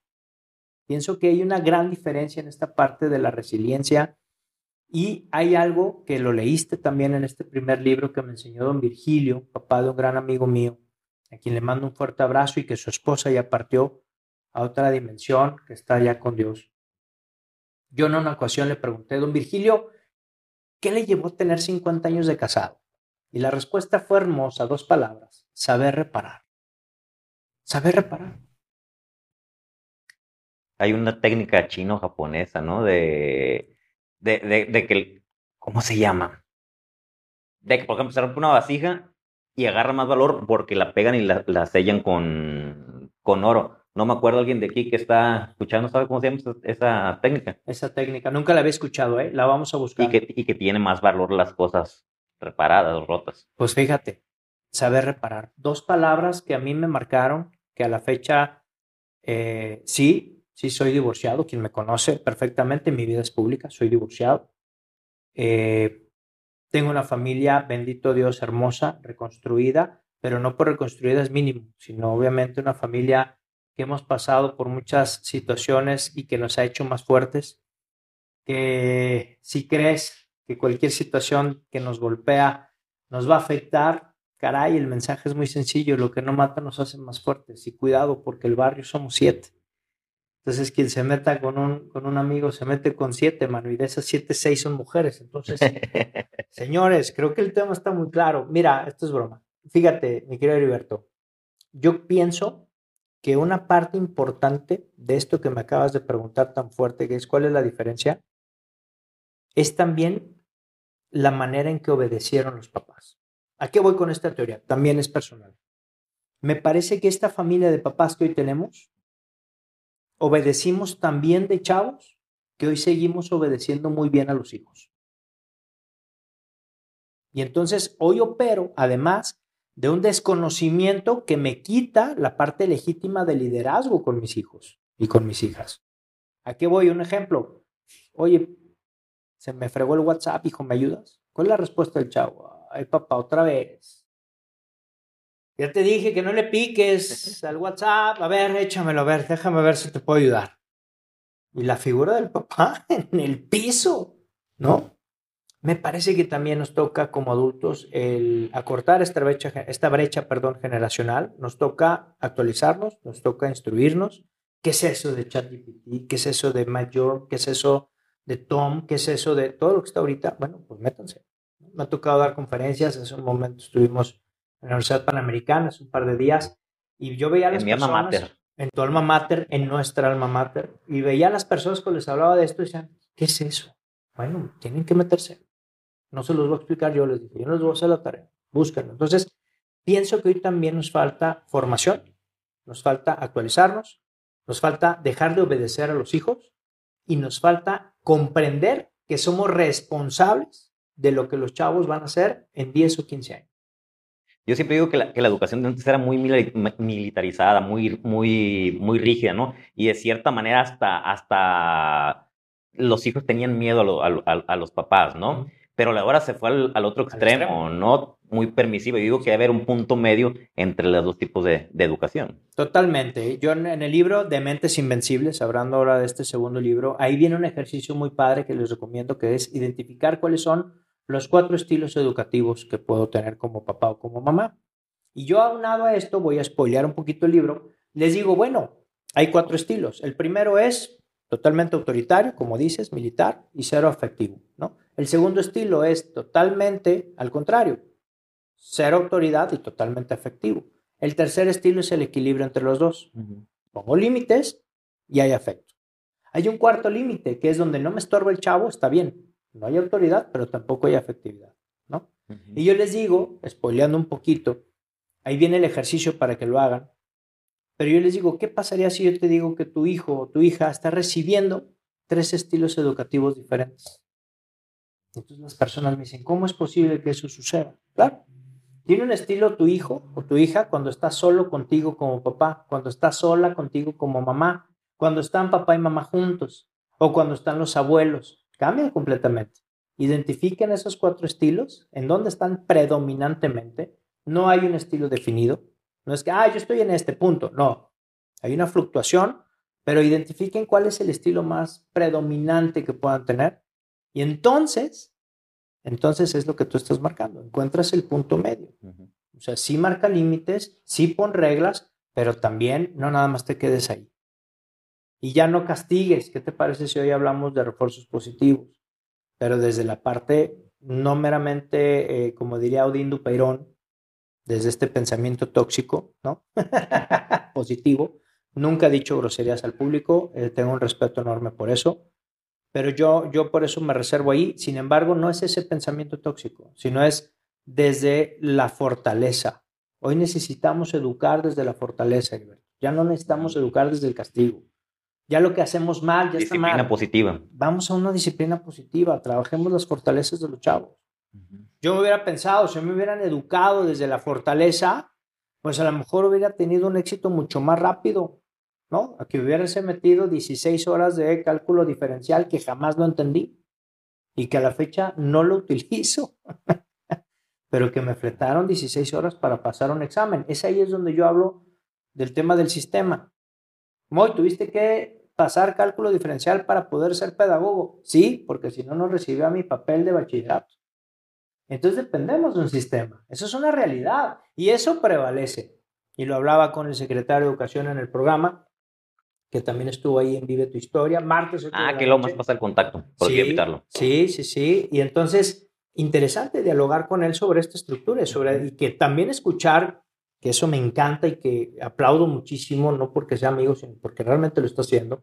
Pienso que hay una gran diferencia en esta parte de la resiliencia y hay algo que lo leíste también en este primer libro que me enseñó don Virgilio, papá de un gran amigo mío, a quien le mando un fuerte abrazo y que su esposa ya partió a otra dimensión, que está ya con Dios. Yo en una ocasión le pregunté, don Virgilio, ¿qué le llevó a tener 50 años de casado? Y la respuesta fue hermosa, dos palabras, saber reparar. Saber reparar hay una técnica chino-japonesa, ¿no? De, de, de, que, ¿cómo se llama? De que, por ejemplo, se rompe una vasija y agarra más valor porque la pegan y la, sellan con, con oro. No me acuerdo alguien de aquí que está escuchando, ¿sabe cómo se llama esa, técnica? Esa técnica, nunca la había escuchado, ¿eh? La vamos a buscar. Y que, y que tiene más valor las cosas reparadas, rotas. Pues fíjate, saber reparar. Dos palabras que a mí me marcaron, que a la fecha eh, sí, sí soy divorciado. Quien me conoce perfectamente, mi vida es pública, soy divorciado. Eh, tengo una familia, bendito Dios, hermosa, reconstruida, pero no por reconstruida es mínimo, sino obviamente una familia que hemos pasado por muchas situaciones y que nos ha hecho más fuertes, que si crees que cualquier situación que nos golpea nos va a afectar, caray, el mensaje es muy sencillo, lo que no mata nos hace más fuertes y cuidado porque el barrio somos siete. Entonces, quien se meta con un, con un amigo se mete con siete, mano, y de esas siete, seis son mujeres. Entonces, señores, creo que el tema está muy claro. Mira, esto es broma. Fíjate, mi querido Heriberto, yo pienso que una parte importante de esto que me acabas de preguntar tan fuerte, que es cuál es la diferencia, es también la manera en que obedecieron los papás. ¿A qué voy con esta teoría? También es personal. Me parece que esta familia de papás que hoy tenemos, obedecimos también de chavos que hoy seguimos obedeciendo muy bien a los hijos. Y entonces hoy opero, además, de un desconocimiento que me quita la parte legítima de liderazgo con mis hijos y con mis hijas. ¿A qué voy? Un ejemplo. Oye, se me fregó el WhatsApp, hijo, ¿me ayudas? ¿Cuál es la respuesta del chavo? Ay, papá, otra vez. Ya te dije que no le piques al WhatsApp. A ver, échamelo, a ver, déjame ver si te puedo ayudar. Y la figura del papá en el piso, ¿no? Me parece que también nos toca como adultos el acortar esta brecha, esta brecha perdón, generacional, nos toca actualizarnos, nos toca instruirnos. ¿Qué es eso de ChatGPT? ¿Qué es eso de Major? ¿Qué es eso de Tom? ¿Qué es eso de todo lo que está ahorita? Bueno, pues métanse. Me ha tocado dar conferencias, hace un momento estuvimos en la Universidad Panamericana, hace un par de días, y yo veía a las en personas... Mi alma mater. En tu alma mater, en nuestra alma mater, y veía a las personas que les hablaba de esto y decían, ¿qué es eso? Bueno, tienen que meterse. No se los voy a explicar yo, les dije, yo les voy a hacer la tarea, búsquenlo. Entonces, pienso que hoy también nos falta formación, nos falta actualizarnos, nos falta dejar de obedecer a los hijos y nos falta comprender que somos responsables de lo que los chavos van a hacer en 10 o 15 años. Yo siempre digo que la, que la, educación de antes era muy militarizada, muy, muy, muy rígida, ¿no? Y de cierta manera hasta, hasta los hijos tenían miedo a, a, a los papás, ¿no? pero la hora se fue al, otro extremo, ¿no? Muy permisivo. Y digo que debe haber un punto medio entre los dos tipos de, educación. Totalmente. Yo en, el libro de Mentes Invencibles, hablando ahora de este segundo libro, ahí viene un ejercicio muy padre que les recomiendo, que es identificar cuáles son los cuatro estilos educativos que puedo tener como papá o como mamá. Y yo aunado a esto, voy a spoilear un poquito el libro, les digo, bueno, hay cuatro estilos. El primero es totalmente autoritario, como dices, militar y cero afectivo, ¿no? El segundo estilo es totalmente al contrario, cero autoridad y totalmente afectivo. El tercer estilo es el equilibrio entre los dos. Pongo límites y hay afecto. Hay un cuarto límite que es donde no me estorba el chavo, está bien. No hay autoridad, pero tampoco hay afectividad, ¿no? Y yo les digo, spoileando un poquito, ahí viene el ejercicio para que lo hagan. Pero yo les digo, ¿qué pasaría si yo te digo que tu hijo o tu hija está recibiendo tres estilos educativos diferentes? Entonces las personas me dicen, ¿cómo es posible que eso suceda? Claro. Tiene un estilo tu hijo o tu hija cuando está solo contigo como papá, cuando está sola contigo como mamá, cuando están papá y mamá juntos o cuando están los abuelos. Cambian completamente. Identifiquen esos cuatro estilos, en dónde están predominantemente. No hay un estilo definido. No es que, ah, yo estoy en este punto. No. Hay una fluctuación, pero identifiquen cuál es el estilo más predominante que puedan tener y entonces, entonces es lo que tú estás marcando. Encuentras el punto medio. O sea, sí marca límites, sí pon reglas, pero también no nada más te quedes ahí. Y ya no castigues. ¿Qué te parece si hoy hablamos de refuerzos positivos? Pero desde la parte no meramente, eh, como diría Odín Dupeirón, desde este pensamiento tóxico, ¿no? Positivo. Nunca he dicho groserías al público, eh, tengo un respeto enorme por eso, pero yo, yo por eso me reservo ahí. Sin embargo, no es ese pensamiento tóxico, sino es desde la fortaleza. Hoy necesitamos educar desde la fortaleza, Ya no necesitamos educar desde el castigo. Ya lo que hacemos mal, ya disciplina está mal. positiva. Vamos a una disciplina positiva, trabajemos las fortalezas de los chavos. Yo me hubiera pensado, si me hubieran educado desde la fortaleza, pues a lo mejor hubiera tenido un éxito mucho más rápido, ¿no? A que hubiese metido 16 horas de cálculo diferencial que jamás lo entendí y que a la fecha no lo utilizo, pero que me fletaron 16 horas para pasar un examen. Es ahí es donde yo hablo del tema del sistema. Moy, tuviste que pasar cálculo diferencial para poder ser pedagogo. Sí, porque si no, no recibía mi papel de bachillerato. Entonces dependemos de un sistema. Eso es una realidad y eso prevalece. Y lo hablaba con el secretario de Educación en el programa, que también estuvo ahí en Vive tu Historia, martes. Ah, que lo más pasa el contacto, por sí, evitarlo. Sí, sí, sí. Y entonces, interesante dialogar con él sobre esta estructura sobre, y que también escuchar, que eso me encanta y que aplaudo muchísimo, no porque sea amigo, sino porque realmente lo está haciendo.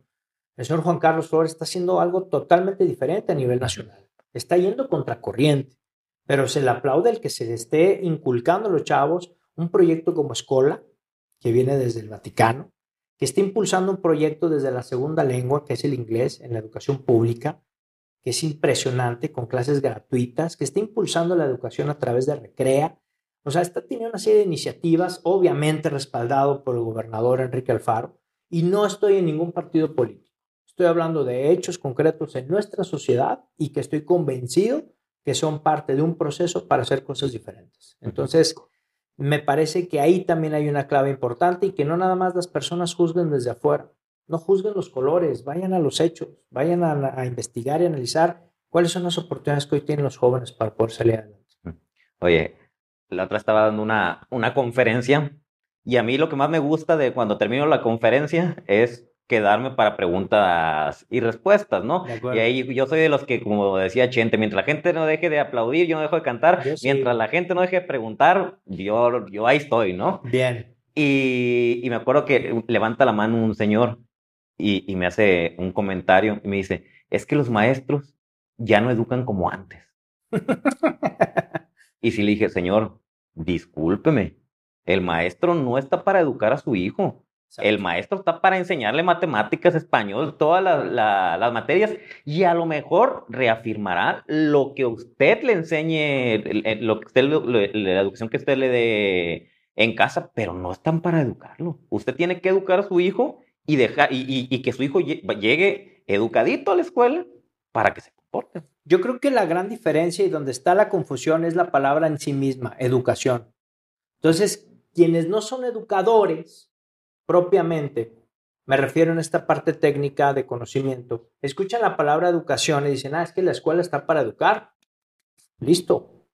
El señor Juan Carlos Flores está haciendo algo totalmente diferente a nivel nacional. Está yendo contracorriente pero se le aplaude el que se le esté inculcando a los chavos un proyecto como Escola, que viene desde el Vaticano, que está impulsando un proyecto desde la segunda lengua, que es el inglés, en la educación pública, que es impresionante, con clases gratuitas, que está impulsando la educación a través de Recrea. O sea, está teniendo una serie de iniciativas, obviamente respaldado por el gobernador Enrique Alfaro, y no estoy en ningún partido político. Estoy hablando de hechos concretos en nuestra sociedad y que estoy convencido que son parte de un proceso para hacer cosas diferentes. Entonces, me parece que ahí también hay una clave importante y que no nada más las personas juzguen desde afuera, no juzguen los colores, vayan a los hechos, vayan a, investigar y analizar cuáles son las oportunidades que hoy tienen los jóvenes para poder salir adelante. Oye, la otra estaba dando una, una conferencia y a mí lo que más me gusta de cuando termino la conferencia es quedarme para preguntas y respuestas, ¿no? Y ahí yo soy de los que, como decía Chente, mientras la gente no deje de aplaudir, yo no dejo de cantar, mientras la gente no deje de preguntar, yo, yo ahí estoy, ¿no? Bien. Y, y me acuerdo que levanta la mano un señor y, y me hace un comentario y me dice, es que los maestros ya no educan como antes. y si le dije, señor, discúlpeme, el maestro no está para educar a su hijo. El maestro está para enseñarle matemáticas, español, todas las materias y a lo mejor reafirmará lo que usted le enseñe, lo que usted, la educación que usted le dé en casa, pero no están para educarlo. Usted tiene que educar a su hijo y, dejar, y, y que su hijo llegue educadito a la escuela para que se comporte. Yo creo que la gran diferencia y donde está la confusión es la palabra en sí misma, educación. Entonces, quienes no son educadores, propiamente, me refiero en esta parte técnica de conocimiento, escuchan la palabra educación y dicen, ah, es que la escuela está para educar. Listo,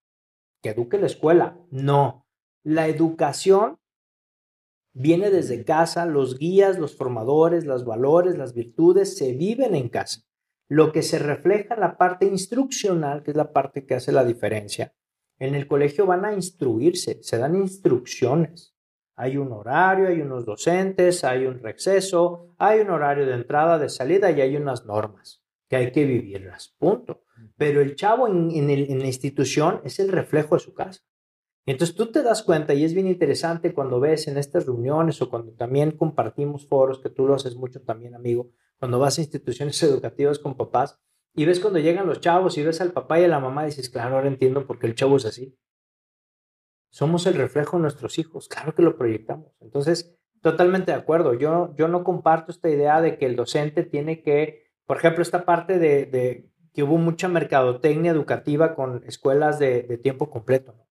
que eduque la escuela. No, la educación viene desde casa, los guías, los formadores, los valores, las virtudes se viven en casa. Lo que se refleja en la parte instruccional, que es la parte que hace la diferencia, en el colegio van a instruirse, se dan instrucciones. Hay un horario, hay unos docentes, hay un receso, hay un horario de entrada, de salida y hay unas normas que hay que vivirlas. Punto. Pero el chavo en, la institución es el reflejo de su casa. Entonces tú te das cuenta y es bien interesante cuando ves en estas reuniones o cuando también compartimos foros, que tú lo haces mucho también, amigo, cuando vas a instituciones educativas con papás y ves cuando llegan los chavos y ves al papá y a la mamá y dices, claro, ahora entiendo por qué el chavo es así. Somos el reflejo de nuestros hijos, claro que lo proyectamos. Entonces, totalmente de acuerdo. Yo, yo no comparto esta idea de que el docente tiene que, por ejemplo, esta parte de, que hubo mucha mercadotecnia educativa con escuelas de, tiempo completo. ¿no?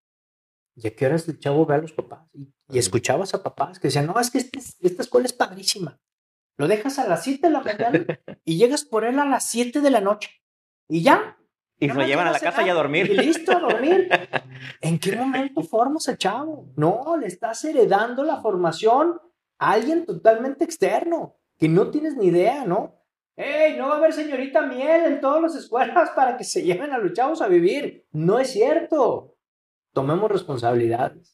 ¿Y a qué horas el chavo ve a los papás? Y, escuchabas a papás que decían, no, es que este esta escuela es padrísima. Lo dejas a las 7 de la mañana y llegas por él a las 7 de la noche. Y ya, y lo llevan a la casa y a dormir. Y listo, a dormir. ¿En qué momento formas al chavo? No, le estás heredando la formación a alguien totalmente externo, que no tienes ni idea, ¿no? ¡Ey, no va a haber señorita miel en todas las escuelas para que se lleven a los chavos a vivir! No es cierto. Tomemos responsabilidades.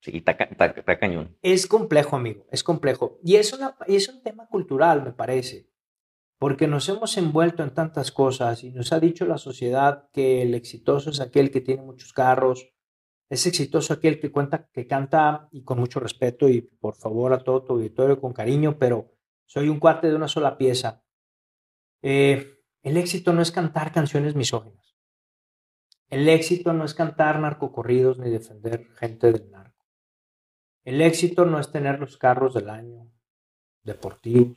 Sí, está, cañón. Es complejo, amigo, es complejo. Y es, un tema cultural, me parece porque nos hemos envuelto en tantas cosas y nos ha dicho la sociedad que el exitoso es aquel que tiene muchos carros, Es exitoso aquel que cuenta, que canta y con mucho respeto y por favor a todo tu auditorio con cariño, pero soy un cuate de una sola pieza. Eh, el éxito no es cantar canciones misóginas. El éxito no es cantar narcocorridos ni defender gente del narco. El éxito no es tener los carros del año, deportivos.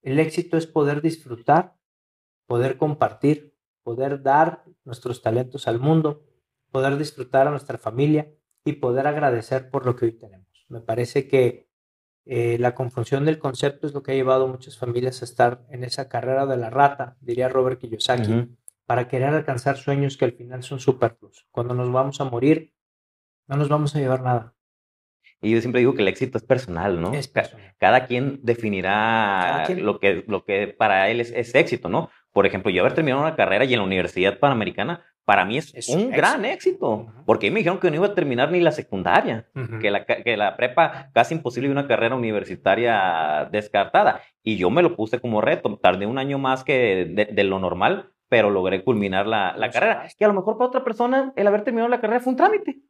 El éxito es poder disfrutar, poder compartir, poder dar nuestros talentos al mundo poder disfrutar a nuestra familia y poder agradecer por lo que hoy tenemos. Me parece que eh, la confusión del concepto es lo que ha llevado a muchas familias a estar en esa carrera de la rata, diría Robert Kiyosaki, para querer alcanzar sueños que al final son superfluos. Cuando nos vamos a morir, no nos vamos a llevar nada. Y yo siempre digo que el éxito es personal, ¿no? Es personal. Cada quien definirá Lo, que, lo que para él es, es, éxito, ¿no? Por ejemplo, yo haber terminado una carrera y en la Universidad Panamericana para mí es, un gran éxito, porque me dijeron que no iba a terminar ni la secundaria, que, la, que la prepa casi imposible y una carrera universitaria descartada. Y yo me lo puse como reto, tardé un año más que de, lo normal, pero logré culminar la, la carrera. Y a lo mejor para otra persona el haber terminado la carrera fue un trámite.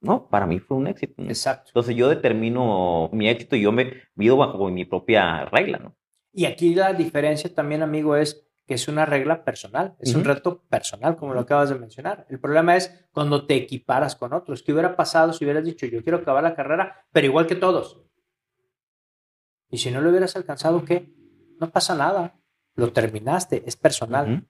No, para mí fue un éxito. Exacto. Entonces yo determino mi éxito y yo me vivo bajo mi propia regla, ¿no? Y aquí la diferencia también, amigo, es que es una regla personal, es un reto personal, como lo acabas de mencionar. El problema es cuando te equiparas con otros. ¿Qué hubiera pasado si hubieras dicho, yo quiero acabar la carrera, pero igual que todos? Y si no lo hubieras alcanzado, ¿qué? No pasa nada. Lo terminaste, es personal.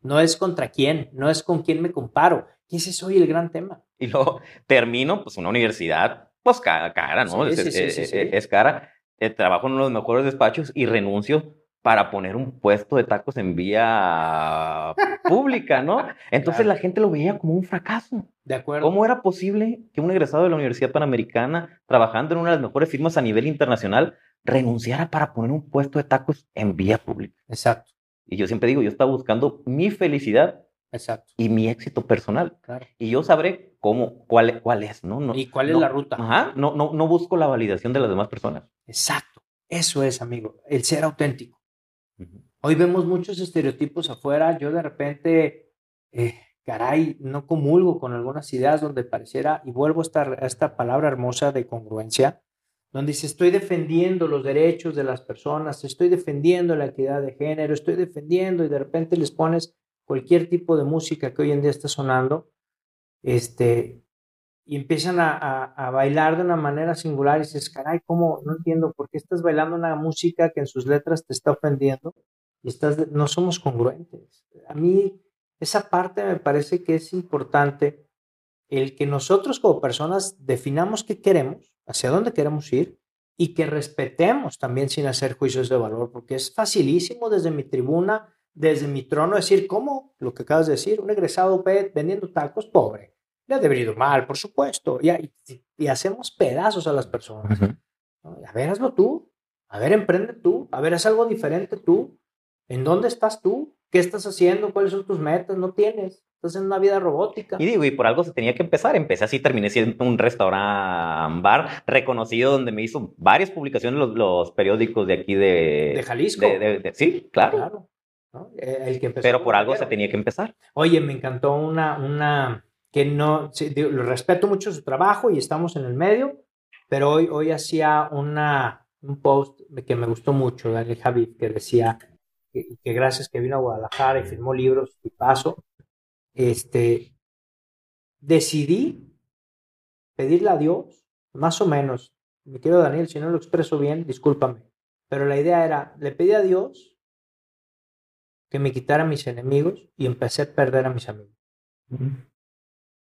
No es contra quién, no es con quién me comparo. Y ese es hoy el gran tema. Y luego termino, pues, una universidad, pues, cara, ¿no? es, es, cara. Eh, trabajo en uno de los mejores despachos y renuncio para poner un puesto de tacos en vía pública, ¿no? Entonces la gente lo veía como un fracaso. De acuerdo. ¿Cómo era posible que un egresado de la Universidad Panamericana, trabajando en una de las mejores firmas a nivel internacional, renunciara para poner un puesto de tacos en vía pública? Exacto. Y yo siempre digo, yo estaba buscando mi felicidad Exacto. y mi éxito personal. Claro. Y yo sabré cómo, cuál, cuál es, ¿no? no y cuál es la ruta. Ajá, no, no, no busco la validación de las demás personas. Exacto. Eso es, amigo, el ser auténtico. Hoy vemos muchos estereotipos afuera. Yo de repente, eh, caray, no comulgo con algunas ideas donde pareciera, y vuelvo a esta, esta palabra hermosa de congruencia, donde dice, estoy defendiendo los derechos de las personas, estoy defendiendo la equidad de género, estoy defendiendo, y de repente les pones cualquier tipo de música que hoy en día está sonando, este, y empiezan a, a, bailar de una manera singular y dices, caray, ¿cómo? No entiendo por qué estás bailando una música que en sus letras te está ofendiendo y estás, no somos congruentes. A mí esa parte me parece que es importante el que nosotros como personas definamos qué queremos, hacia dónde queremos ir y que respetemos también sin hacer juicios de valor, porque es facilísimo desde mi tribuna, desde mi trono decir, ¿cómo? Lo que acabas de decir, un egresado PET vendiendo tacos, pobre le ha debido mal, por supuesto, y, y, hacemos pedazos a las personas. A ver, hazlo tú, a ver, emprende tú, a ver, haz algo diferente tú. ¿En dónde estás tú? ¿Qué estás haciendo? ¿Cuáles son tus metas? No tienes. Estás en una vida robótica. Y digo, y por algo se tenía que empezar. Empecé así, terminé siendo un restaurante bar reconocido donde me hizo varias publicaciones los, los periódicos de aquí de... De Jalisco. sí, claro. Eh, el que Pero por algo se tenía que empezar. Oye, me encantó una, una, que no, lo respeto mucho su trabajo y estamos en el medio, pero hoy, hoy hacía una, un post que me gustó mucho, Daniel Javid, que decía que, que, gracias que vino a Guadalajara y firmó libros y paso, este, decidí pedirle a Dios, más o menos, me quiero Daniel, si no lo expreso bien, discúlpame, pero la idea era, le pedí a Dios que me quitara mis enemigos y empecé a perder a mis amigos.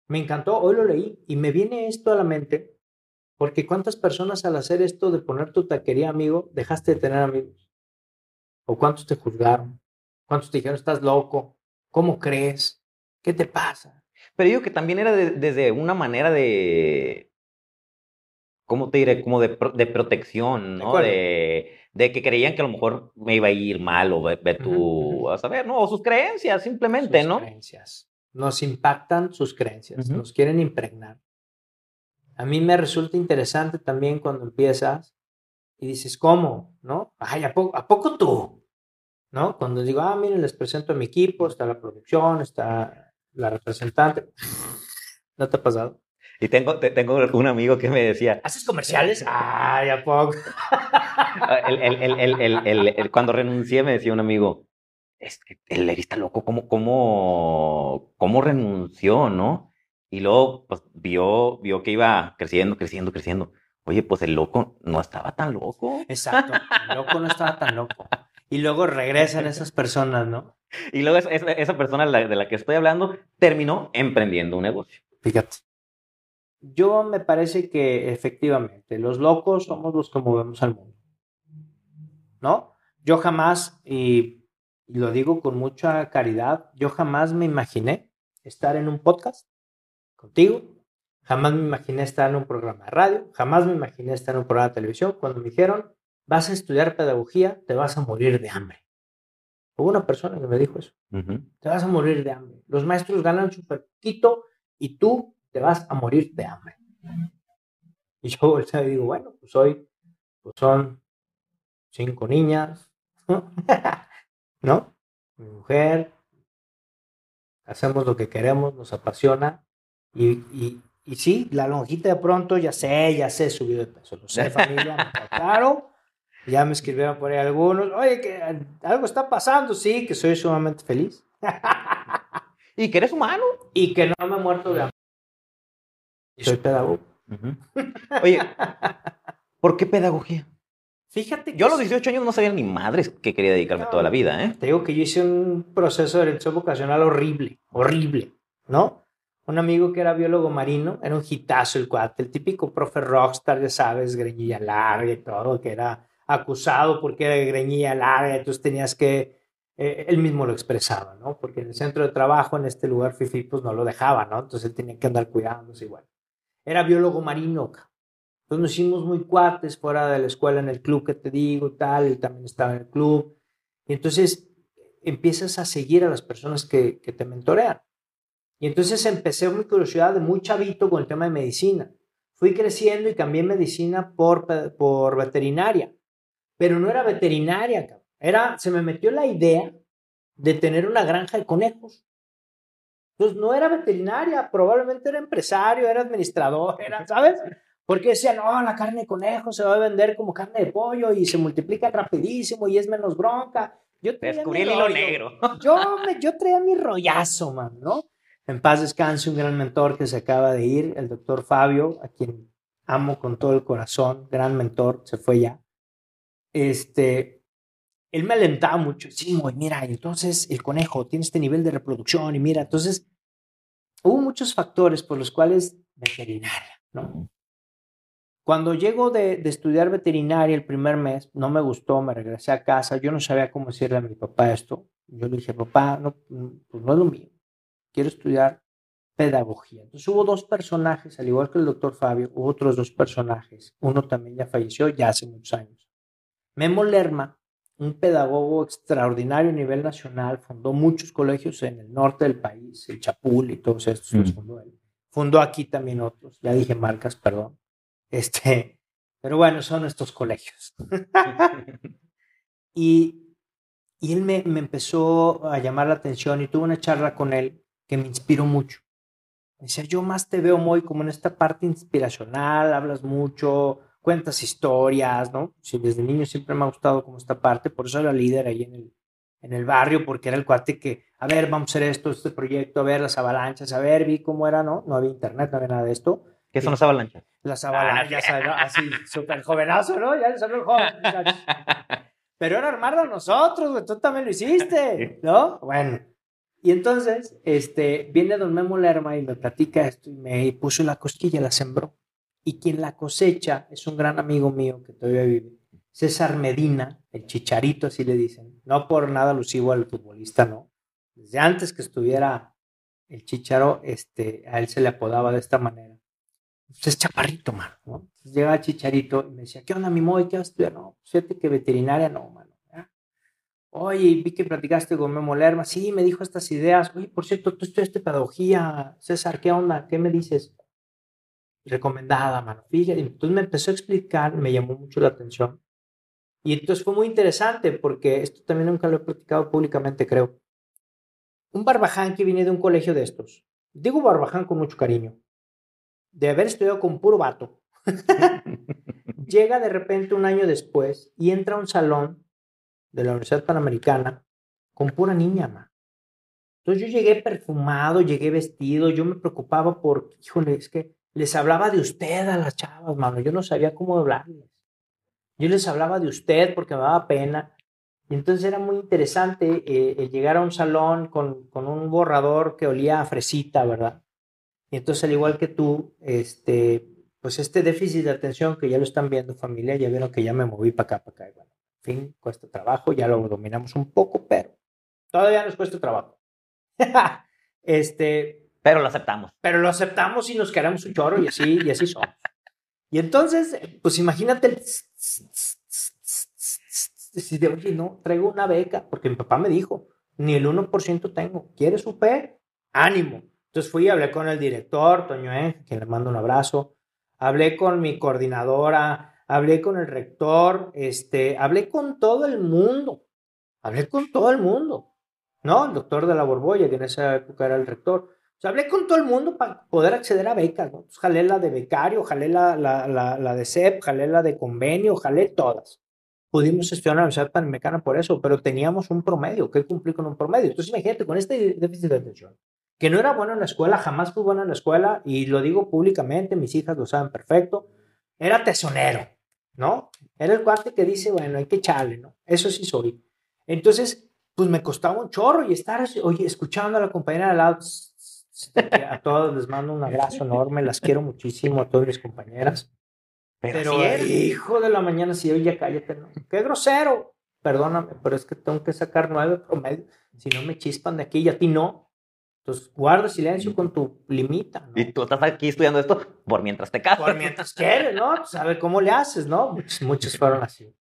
Me encantó, hoy lo leí y me viene esto a la mente, porque cuántas personas al hacer esto de poner tu taquería amigo, dejaste de tener amigos. ¿O cuántos te juzgaron? ¿Cuántos te dijeron, estás loco? ¿Cómo crees? ¿Qué te pasa? Pero digo que también era desde una manera de, ¿cómo te diré? Como de, protección, ¿no? De, de, que creían que a lo mejor me iba a ir mal o ve, tú a saber, ¿no? O sus creencias, simplemente, ¿no? Creencias nos impactan sus creencias, nos quieren impregnar. A mí me resulta interesante también cuando empiezas y dices, ¿cómo? ¿No? Ay, ¿a poco, ¿a poco tú? ¿No? Cuando digo, ah, miren, les presento a mi equipo, está la producción, está la representante. ¿No te ha pasado? Y tengo, tengo un amigo que me decía... ¿Haces comerciales? Ay, ¿a poco? el, cuando renuncié me decía un amigo, es el está loco, ¿cómo, cómo, cómo renunció, no? Y luego pues, vio, vio que iba creciendo, creciendo, creciendo. Oye, pues el loco no estaba tan loco. Exacto, el loco no estaba tan loco. Y luego regresan esas personas, ¿no? Y luego esa persona de la que estoy hablando terminó emprendiendo un negocio. Fíjate. Yo me parece que efectivamente los locos somos los que movemos al mundo. ¿No? Yo jamás, y, lo digo con mucha caridad, yo jamás me imaginé estar en un podcast contigo, jamás me imaginé estar en un programa de radio, jamás me imaginé estar en un programa de televisión cuando me dijeron, vas a estudiar pedagogía, te vas a morir de hambre. Hubo una persona que me dijo eso. Te vas a morir de hambre. Los maestros ganan súper poquito y tú te vas a morir de hambre. Y yo digo, bueno, pues hoy pues son cinco niñas, ¿no? Mi mujer, hacemos lo que queremos, nos apasiona. Y, y, y sí, la lonjita de pronto, ya sé, ya sé, subido de peso. Lo sé, familia, me claro. Ya me escribieron por ahí algunos, oye, que algo está pasando, sí, que soy sumamente feliz. y que eres humano. Y que no me he muerto de hambre. Soy pedagogo. Oye, ¿por qué pedagogía? Fíjate que Yo a los 18 años no sabía ni madres que quería dedicarme toda la vida, ¿eh? Te digo que yo hice un proceso de dirección vocacional horrible, horrible, ¿no? Un amigo que era biólogo marino, era un hitazo el cuate, el típico profe rockstar, ya sabes, greñilla larga y todo, que era acusado porque era greñilla larga, entonces tenías que, eh, él mismo lo expresaba, ¿no? Porque en el centro de trabajo, en este lugar Fifi, pues no lo dejaba, ¿no? Entonces él que andar cuidándose igual. Era biólogo marino, entonces nos hicimos muy cuates fuera de la escuela, en el club que te digo, tal, él también estaba en el club. Y entonces empiezas a seguir a las personas que, que te mentorean. Y entonces empecé mi curiosidad de muy chavito con el tema de medicina. Fui creciendo y cambié medicina por, por veterinaria pero no era veterinaria, Era, se me metió la idea de tener una granja de conejos. Entonces no era veterinaria, probablemente era empresario, era administrador, era, ¿sabes? Porque decía, no, la carne de conejo se va a vender como carne de pollo y se multiplica rapidísimo y es menos bronca. Yo Descubrí el hilo negro. Yo, me, yo traía mi rollazo, man, ¿no? En paz descanse un gran mentor que se acaba de ir, el doctor Fabio, a quien amo con todo el corazón, gran mentor, se fue ya este, él me alentaba muchísimo, y mira, entonces el conejo tiene este nivel de reproducción, y mira, entonces hubo muchos factores por los cuales veterinaria, ¿no? Cuando llego de, estudiar veterinaria el primer mes, no me gustó, me regresé a casa, yo no sabía cómo decirle a mi papá esto. Yo le dije, papá, no, pues no es lo mío, quiero estudiar pedagogía. Entonces hubo dos personajes, al igual que el doctor Fabio, hubo otros dos personajes. Uno también ya falleció, ya hace muchos años. Memo Lerma, un pedagogo extraordinario a nivel nacional, fundó muchos colegios en el norte del país, el Chapul y todos estos los mm. fundó él. Fundó aquí también otros, ya dije marcas, perdón. Este, pero bueno, son estos colegios. y, y él me, me empezó a llamar la atención y tuve una charla con él que me inspiró mucho. Me decía, yo más te veo muy como en esta parte inspiracional, hablas mucho, cuentas historias, ¿no? Sí, desde niño siempre me ha gustado como esta parte, por eso era líder ahí en el, en el barrio, porque era el cuate que, a ver, vamos a hacer esto, este proyecto, a ver las avalanchas, a ver, vi cómo era, ¿no? No había internet, no había nada de esto. ¿Qué son las avalanchas? Las avalanchas, así, súper jovenazo, ¿no? Ya salió el joven. Pero era armarlo nosotros, güey, tú también lo hiciste, ¿no? Bueno. Y entonces, este, viene don Memo Lerma y me platica esto y me puso la cosquilla, la sembró y quien la cosecha es un gran amigo mío que todavía vive, César Medina, el chicharito, así le dicen. No por nada alusivo al futbolista, no. Desde antes que estuviera el chicharo, este, a él se le apodaba de esta manera. Pues es chaparrito, mano, ¿no? Llega el chicharito y me decía, ¿qué onda, mi moy? ¿Qué vas a estudiar? No, pues fíjate que veterinaria no, mano. Oye, vi que platicaste con Memo Lerma. Sí, me dijo estas ideas. Oye, por cierto, tú estudiaste pedagogía. César, ¿qué onda? ¿Qué me dices? recomendada, mano. Fíjate, entonces me empezó a explicar, me llamó mucho la atención. Y entonces fue muy interesante porque esto también nunca lo he platicado públicamente, creo. Un barbaján que viene de un colegio de estos. Digo barbaján con mucho cariño. de haber estudiado con puro vato, llega de repente un año después y entra a un salón de la Universidad Panamericana con pura niña, ma. Entonces yo llegué perfumado, llegué vestido, yo me preocupaba por, híjole, es que les hablaba de usted a las chavas, mano, yo no sabía cómo hablarles. Yo les hablaba de usted porque me daba pena. Y entonces era muy interesante eh, llegar a un salón con, con, un borrador que olía a fresita, ¿verdad? Y entonces, al igual que tú, este, pues este déficit de atención que ya lo están viendo familia, ya vieron que ya me moví para acá, para acá. Bueno, en fin, cuesta trabajo, ya lo dominamos un poco, pero todavía nos cuesta trabajo. este, pero lo aceptamos. Pero lo aceptamos y nos queremos un chorro y así, y así somos. Y entonces, pues imagínate el... de, oye, no, traigo una beca, porque mi papá me dijo, ni el 1% tengo. ¿Quieres UP? Ánimo. Entonces fui hablé con el director, Toño E, quien le mando un abrazo hablé con mi coordinadora, hablé con el rector, este, hablé con todo el mundo, hablé con todo el mundo, ¿no? El doctor de la Borbolla, que en esa época era el rector. Hablé con todo el mundo para poder acceder a becas, ¿no? Entonces, jalé la de becario, jalé la, de CEP, jalé la de convenio, jalé todas. Pudimos estudiar en la Universidad Panamericana por eso, pero teníamos un promedio, que cumplir con un promedio. Entonces, imagínate, con este déficit de atención, que no era bueno en la escuela, jamás fui bueno en la escuela, y lo digo públicamente, mis hijas lo saben perfecto, era tesonero, ¿no? Era el cuate que dice, bueno, hay que echarle, ¿no? Eso sí soy. Entonces, pues me costaba un chorro y estar, oye, escuchando a la compañera al lado, a todos les mando un abrazo enorme, las quiero muchísimo a todas mis compañeras. Pero, hijo de la mañana, si oye, cállate, ¿no? Qué grosero. Perdóname, pero es que tengo que sacar nueve promedio. Si no me chispan de aquí y a ti no. Entonces, guarda silencio con tu limita. Y tú estás aquí estudiando esto por mientras te casas. Por mientras quieres, ¿no? Pues a ver cómo le haces, ¿no? Muchos, muchos fueron así.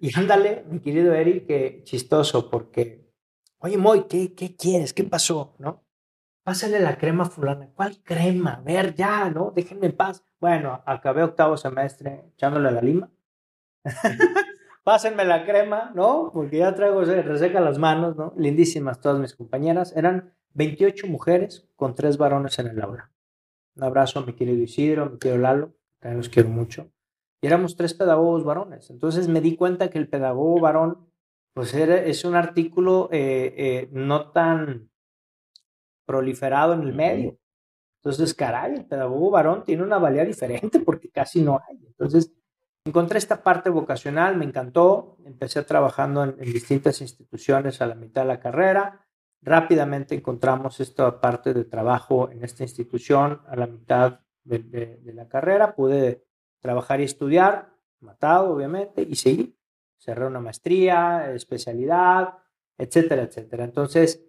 Y ándale, mi querido Eric, que chistoso, porque, oye, Moy, ¿qué, ¿qué quieres? ¿Qué pasó? ¿No? Pásale la crema fulana. ¿Cuál crema? A ver, ya, ¿no? Déjenme en paz. Bueno, acabé octavo semestre echándole la lima. Pásenme la crema, ¿no? Porque ya traigo reseca las manos, ¿no? Lindísimas todas mis compañeras. Eran 28 mujeres con 3 varones en el aula. Un abrazo a mi querido Isidro, mi querido Lalo, también los quiero mucho. Y éramos tres pedagogos varones. Entonces me di cuenta que el pedagogo varón, pues era, es un artículo eh, eh, no tan proliferado en el medio. Entonces, caray, el pedagogo varón tiene una valía diferente porque casi no hay. Entonces, encontré esta parte vocacional, me encantó. Empecé trabajando en distintas instituciones a la mitad de la carrera Rápidamente encontramos esta parte de trabajo en esta institución a la mitad de, la carrera. Pude trabajar y estudiar, matado obviamente, y seguí. Cerré una maestría, especialidad, etcétera, etcétera. Entonces,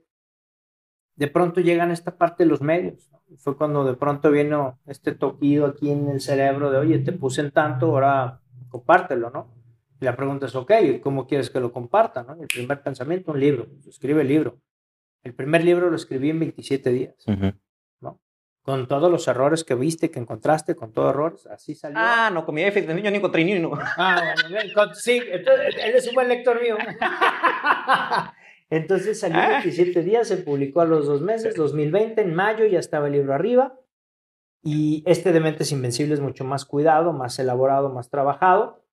de pronto llegan esta parte de los medios. Fue cuando de pronto vino este toquido aquí en el cerebro de, oye, te puse en tanto, ahora compártelo, ¿no? Y la pregunta es, ok, ¿cómo quieres que lo comparta? ¿no? El primer pensamiento, un libro, escribe el libro. El primer libro lo escribí en 27 días, ¿no? Con todos los errores que viste, que encontraste, con todos errores, así salió. Ah, no, con mi de niño ni encontré ni uno. Ah, bueno, sí, entonces, él es un buen lector mío. Entonces salió en 27 ah. días, se publicó a los dos meses, 2020, en mayo ya estaba el libro arriba. Y este de Mentes Invencibles mucho más cuidado, más elaborado, más trabajado.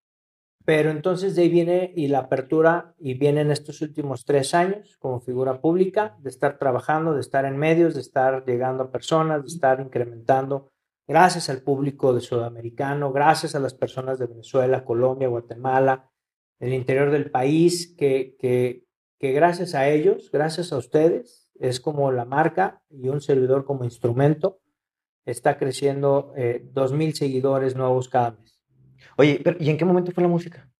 Pero entonces de ahí viene y la apertura y vienen estos últimos tres años como figura pública, de estar trabajando, de estar en medios, de estar llegando a personas, de estar incrementando, gracias al público de Sudamericano, gracias a las personas de Venezuela, Colombia, Guatemala, el interior del país, que, que, que gracias a ellos, gracias a ustedes, es como la marca y un servidor como instrumento está creciendo eh, dos mil seguidores nuevos cada mes. Oye, pero ¿y en qué momento fue la música?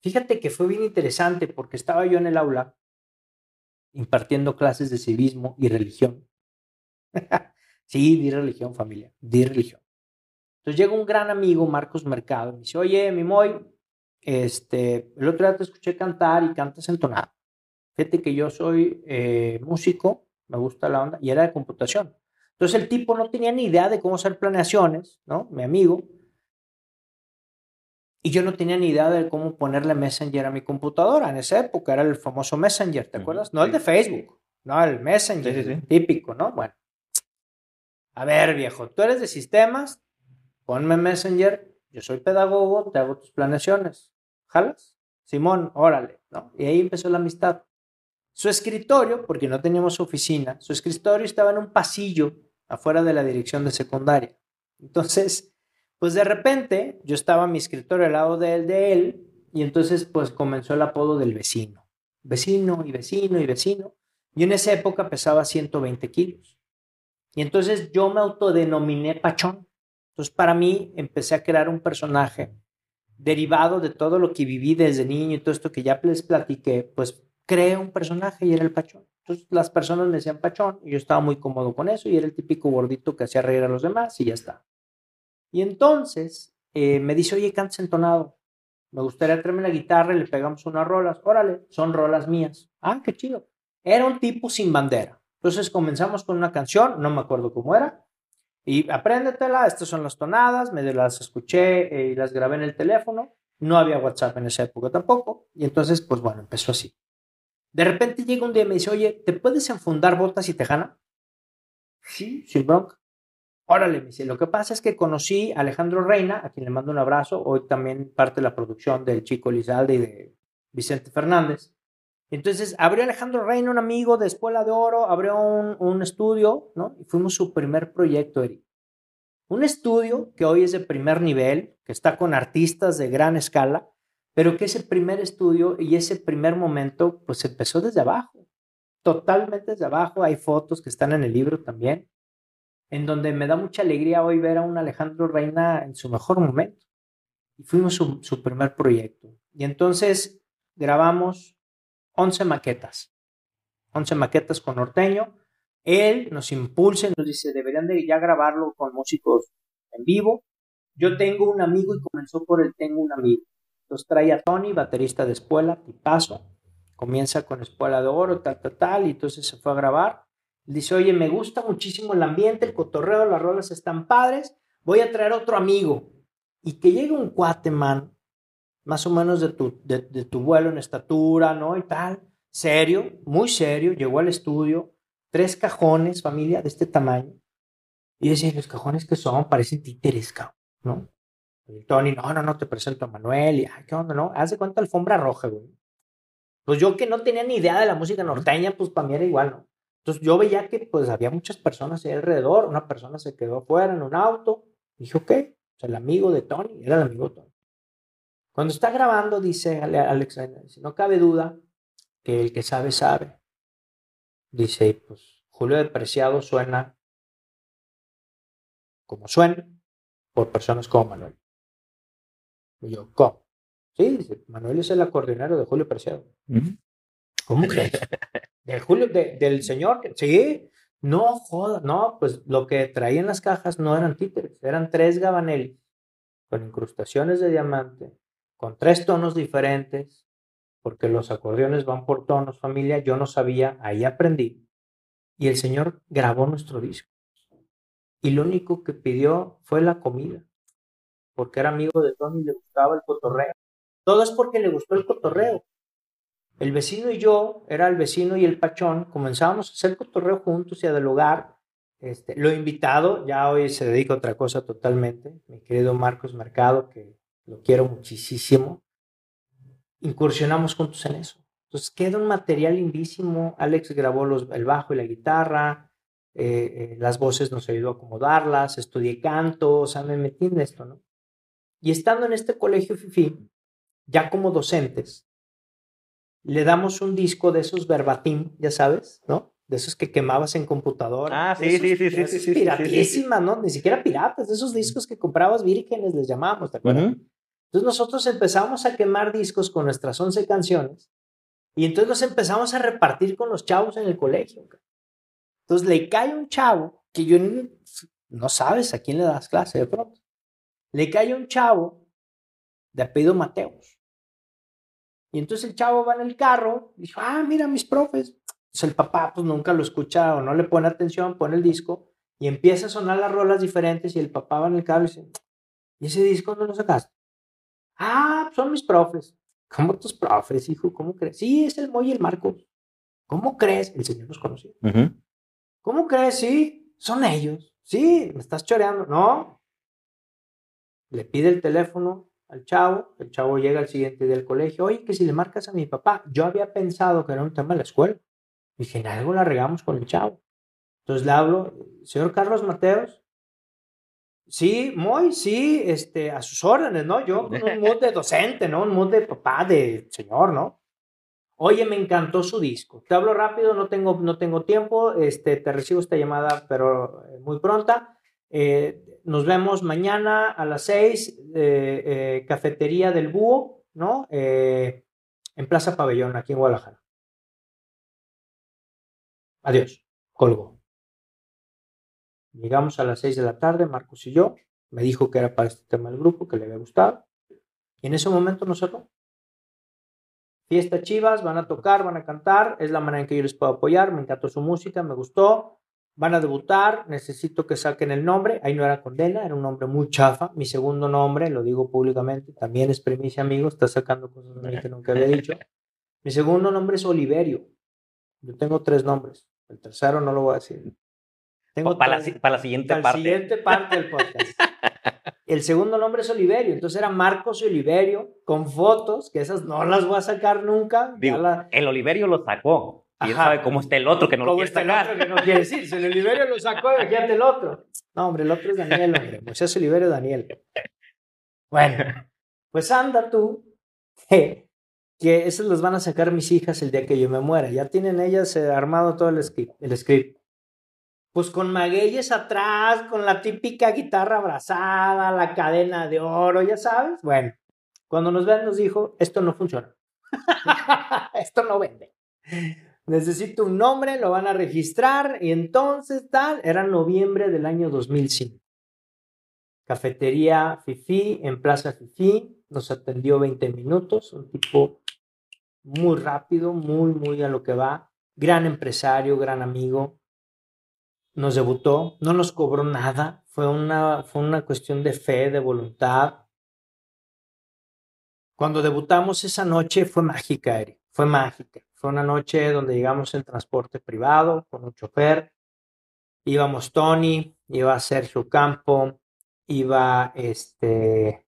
Fíjate que fue bien interesante porque estaba yo en el aula impartiendo clases de civismo y religión. sí, di religión, familia, di religión. Entonces llega un gran amigo, Marcos Mercado, y me dice, oye, mi Moy, este, el otro día te escuché cantar y cantas entonado. Fíjate que yo soy eh, músico, me gusta la onda, y era de computación. Entonces el tipo no tenía ni idea de cómo hacer planeaciones, ¿no? Mi amigo. Y yo no tenía ni idea de cómo ponerle Messenger a mi computadora. En esa época era el famoso Messenger, ¿te acuerdas? No el de Facebook, no el Messenger, típico, ¿no? Bueno. A ver, viejo, tú eres de sistemas, ponme Messenger, yo soy pedagogo, te hago tus planeaciones. ¿Jalas? Simón, órale, ¿no? Y ahí empezó la amistad. Su escritorio, porque no teníamos oficina, su escritorio estaba en un pasillo afuera de la dirección de secundaria. Entonces, pues de repente yo estaba en mi escritorio al lado de él, de él, y entonces pues comenzó el apodo del vecino. Vecino y vecino y vecino. Y en esa época pesaba 120 kilos. Y entonces yo me autodenominé Pachón. Entonces para mí empecé a crear un personaje derivado de todo lo que viví desde niño y todo esto que ya les platiqué, pues creé un personaje y era el Pachón. Entonces las personas me decían Pachón y yo estaba muy cómodo con eso y era el típico gordito que hacía reír a los demás y ya está. Y entonces eh, me dice, oye, cantas entonado. Me gustaría traerme la guitarra y le pegamos unas rolas. Órale, son rolas mías. Ah, qué chido. Era un tipo sin bandera. Entonces comenzamos con una canción, no me acuerdo cómo era, y apréndetela, estas son las tonadas, me las escuché eh, y las grabé en el teléfono. No había WhatsApp en esa época tampoco. Y entonces, pues bueno, empezó así. De repente llega un día y me dice, oye, ¿te puedes enfundar botas y tejana? Sí, sin bronca. Órale, me dice, lo que pasa es que conocí a Alejandro Reina, a quien le mando un abrazo, hoy también parte de la producción del Chico Lizalde y de Vicente Fernández. Entonces abrió Alejandro Reina, un amigo de Escuela de Oro, abrió un, estudio, ¿no? Y fuimos su primer proyecto, Eric. Un estudio que hoy es de primer nivel, que está con artistas de gran escala, pero que ese primer estudio y ese primer momento, pues empezó desde abajo, totalmente desde abajo. Hay fotos que están en el libro también, en donde me da mucha alegría hoy ver a un Alejandro Reina en su mejor momento. Y fuimos su, su primer proyecto. Y entonces grabamos 11 maquetas, 11 maquetas con norteño. Él nos impulsa y nos dice, deberían de ya grabarlo con músicos en vivo. Yo tengo un amigo y comenzó por el tengo un amigo. Entonces trae a Tony, baterista de escuela, tipazo. Comienza con Escuela de Oro, tal, tal, tal, y entonces se fue a grabar. Dice, oye, me gusta muchísimo el ambiente, el cotorreo, las rolas están padres, voy a traer otro amigo. Y que llegue un cuate, man, más o menos de tu, de, tu vuelo en estatura, ¿no? Y tal, serio, muy serio, llegó al estudio, tres cajones, familia, de este tamaño. Y decía, los cajones que son, parecen títeres, ¿no? Y Tony, no, no, no, te presento a Manuel, y, ay, ¿qué onda, no? Haz de cuenta alfombra roja, güey. Pues yo que no tenía ni idea de la música norteña, pues para mí era igual, ¿no? Entonces yo veía que pues había muchas personas ahí alrededor, una persona se quedó afuera en un auto, dije, ok, o el amigo de Tony, era el amigo de Tony. Cuando está grabando, dice Alex, no cabe duda que el que sabe, sabe. Dice, pues Julio de Preciado suena como suena por personas como Manuel. Y yo, ¿cómo? Sí, dice, Manuel es el acordeonero de Julio Preciado. ¿Cómo crees? ¿De Julio, del señor? Sí, no joda, no, pues lo que traían las cajas no eran títeres, eran tres gabanelli con incrustaciones de diamante, con tres tonos diferentes, porque los acordeones van por tonos, familia, yo no sabía, ahí aprendí. Y el Señor grabó nuestro disco. Y lo único que pidió fue la comida, porque era amigo de Tony y le gustaba el cotorreo. Todo es porque le gustó el cotorreo. El vecino y yo, era el vecino y el pachón, comenzábamos a hacer cotorreo juntos y a dialogar. Este, lo invitado, ya hoy se dedica a otra cosa totalmente, mi querido Marcos Mercado, que lo quiero muchísimo, incursionamos juntos en eso. Entonces queda un material lindísimo. Alex grabó los, el bajo y la guitarra, eh, eh, las voces nos ayudó a acomodarlas, estudié canto, o sea, me metí en esto, ¿no? Y estando en este colegio FIFI, ya como docentes, le damos un disco de esos verbatim, ya sabes, ¿no? De esos que quemabas en computadora. Ah, sí, sí, sí, sí, sí, Piratísimas, ¿no? Ni siquiera piratas, de esos discos que comprabas vírgenes, les llamábamos, ¿te acuerdas? Entonces nosotros empezamos a quemar discos con nuestras 11 canciones y entonces los empezamos a repartir con los chavos en el colegio. Entonces le cae un chavo que yo no sabes a quién le das clase de pronto. Le cae un chavo de apellido Mateos. Y entonces el chavo va en el carro y dice, ah, mira mis profes. Entonces el papá pues nunca lo escucha o no le pone atención, pone el disco y empieza a sonar las rolas diferentes y el papá va en el carro y dice, ¿y ese disco no lo sacaste? Ah, son mis profes. ¿Cómo tus profes, hijo? ¿Cómo crees? Sí, es el Moy y el Marcos. ¿Cómo crees? El Señor los conoció. ¿Cómo crees? Sí, son ellos. Sí, me estás choreando. No. Le pide el teléfono al chavo, el chavo llega al siguiente día del colegio, oye, que si le marcas a mi papá, yo había pensado que era un tema de la escuela. Dije, en algo la regamos con el chavo. Entonces le hablo, señor Carlos Mateos, sí, muy, sí, este, a sus órdenes, ¿no? Yo con un mood de docente, ¿no? Un mood de papá, de señor, ¿no? Oye, me encantó su disco. Te hablo rápido, no tengo, no tengo tiempo, este, te recibo esta llamada, pero eh, muy pronta. Eh, nos vemos mañana a las seis, eh, cafetería del Búho, ¿no? en Plaza Pabellón, aquí en Guadalajara. Adiós, colgo. Llegamos a las seis de la tarde, Marcos y yo. Me dijo que era para este tema del grupo, que le había gustado. Y en ese momento nos cerró. Fiesta Chivas, van a tocar, van a cantar, es la manera en que yo les puedo apoyar, me encantó su música, me gustó, van a debutar, necesito que saquen el nombre, ahí no era condena, era un nombre muy chafa, mi segundo nombre, lo digo públicamente, también es premisa, amigo, está sacando cosas que nunca había dicho. Mi segundo nombre es Oliverio, yo tengo tres nombres, el tercero no lo voy a decir. Tengo para, la, para la siguiente para parte. La siguiente parte del podcast. El segundo nombre es Oliverio, entonces era Marcos y Oliverio con fotos, que esas no las voy a sacar nunca. El Oliverio lo sacó. Y sabe cómo está el otro que no lo quiere sacar. El otro que no quiere decir. Si el Oliverio lo sacó, fíjate el otro. No, hombre, el otro es Daniel, hombre. Moisés Oliverio Daniel. Bueno, pues anda tú, que, que esos los van a sacar mis hijas el día que yo me muera. Ya tienen ellas eh, armado todo el script. El script pues con magueyes atrás, con la típica guitarra abrazada, la cadena de oro, ya sabes. Bueno, cuando nos ven nos dijo, esto no funciona. esto no vende. Necesito un nombre, lo van a registrar y entonces tal, era noviembre del año 2005. Cafetería Fifi en Plaza Fifi, nos atendió 20 minutos, un tipo muy rápido, muy, muy a lo que va, gran empresario, gran amigo, nos debutó, no nos cobró nada, fue una, fue una cuestión de fe, de voluntad. Cuando debutamos esa noche fue mágica, Eri, fue mágica. Fue una noche donde llegamos en transporte privado con un chofer. Íbamos Tony, iba Sergio Campo, iba este,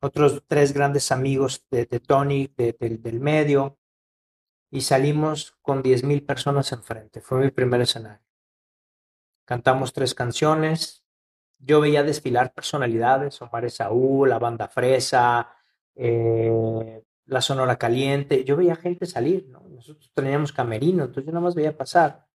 otros tres grandes amigos de, Tony del medio y salimos con 10 mil personas enfrente. Fue mi primer escenario cantamos tres canciones. Yo veía desfilar personalidades, Omar Saúl, la banda Fresa, eh, la Sonora Caliente. Yo veía gente salir, ¿no? Nosotros teníamos camerino, entonces yo nada más veía pasar.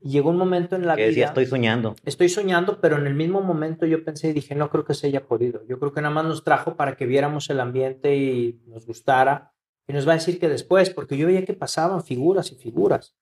Y llegó un momento en la que Decía, estoy soñando. Estoy soñando, pero en el mismo momento yo pensé y dije, no creo que se haya podido. Yo creo que nada más nos trajo para que viéramos el ambiente y nos gustara. Y nos va a decir que después, porque yo veía que pasaban figuras y figuras.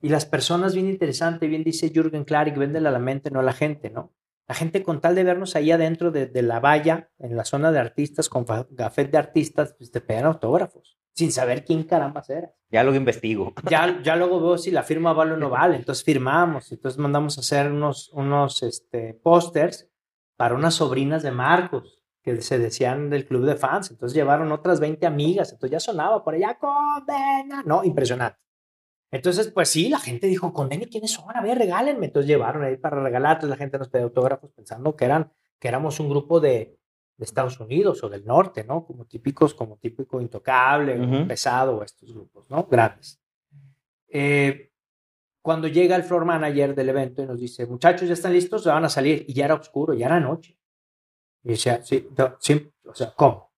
Y las personas, bien interesante, bien dice Jürgen Klarik, véndele a la mente, no a la gente, ¿no? La gente con tal de vernos ahí adentro de, la valla, en la zona de artistas, con gafet de artistas, pues te pegan autógrafos, sin saber quién caramba era. Ya luego investigo. Ya, ya luego veo si la firma vale o no vale, entonces firmamos, entonces mandamos a hacer unos, unos este, pósters para unas sobrinas de Marcos, que se decían del club de fans, entonces llevaron otras 20 amigas, entonces ya sonaba por allá, condena, no, impresionante. Entonces, pues sí, la gente dijo, condene, ¿quiénes son? A ver, regálenme. Entonces llevaron ahí para regalar, entonces la gente nos pidió autógrafos pensando que eran, que éramos un grupo de, de Estados Unidos o del norte, ¿no? Como típicos, como típico intocable, pesado, estos grupos, ¿no? Grandes. Eh, cuando llega el floor manager del evento y nos dice, muchachos, ya están listos, van a salir. Y ya era oscuro, ya era noche. Y decía, sí, sí, o sea, ¿cómo?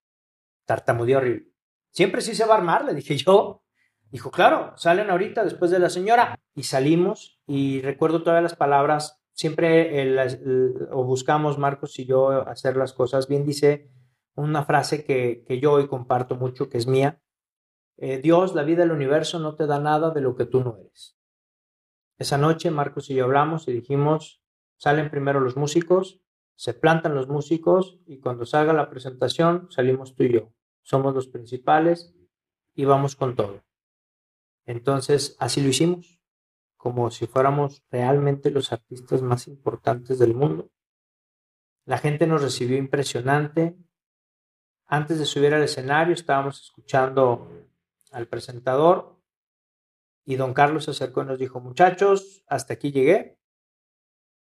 Tartamudeó horrible. Siempre sí se va a armar, le dije yo. Dijo, claro, salen ahorita después de la señora. Y salimos y recuerdo todas las palabras, siempre o buscamos Marcos y yo hacer las cosas. Bien dice una frase que, yo hoy comparto mucho, que es mía. Eh, Dios, la vida del universo no te da nada de lo que tú no eres. Esa noche Marcos y yo hablamos y dijimos, salen primero los músicos, se plantan los músicos y cuando salga la presentación salimos tú y yo. Somos los principales y vamos con todo. Entonces, así lo hicimos, como si fuéramos realmente los artistas más importantes del mundo. La gente nos recibió impresionante. Antes de subir al escenario estábamos escuchando al presentador y don Carlos se acercó y nos dijo, muchachos, hasta aquí llegué.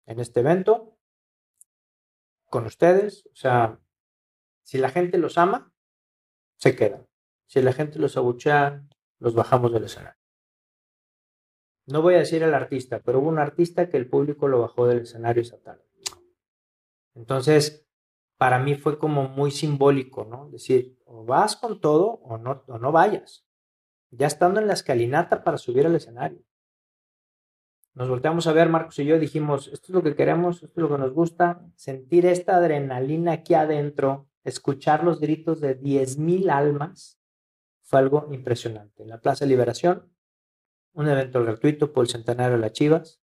en este evento con ustedes. O sea, si la gente los ama, se quedan. Si la gente los abuchea, los bajamos del escenario. No voy a decir el artista, pero hubo un artista que el público lo bajó del escenario esa tarde. Entonces, para mí fue como muy simbólico, ¿no? Decir, o vas con todo o no, o no vayas. Ya estando en la escalinata para subir al escenario. Nos volteamos a ver, Marcos y yo, dijimos, esto es lo que queremos, esto es lo que nos gusta, sentir esta adrenalina aquí adentro, escuchar los gritos de 10.000 almas, fue algo impresionante. En la Plaza de Liberación, un evento gratuito por el centenario de las Chivas,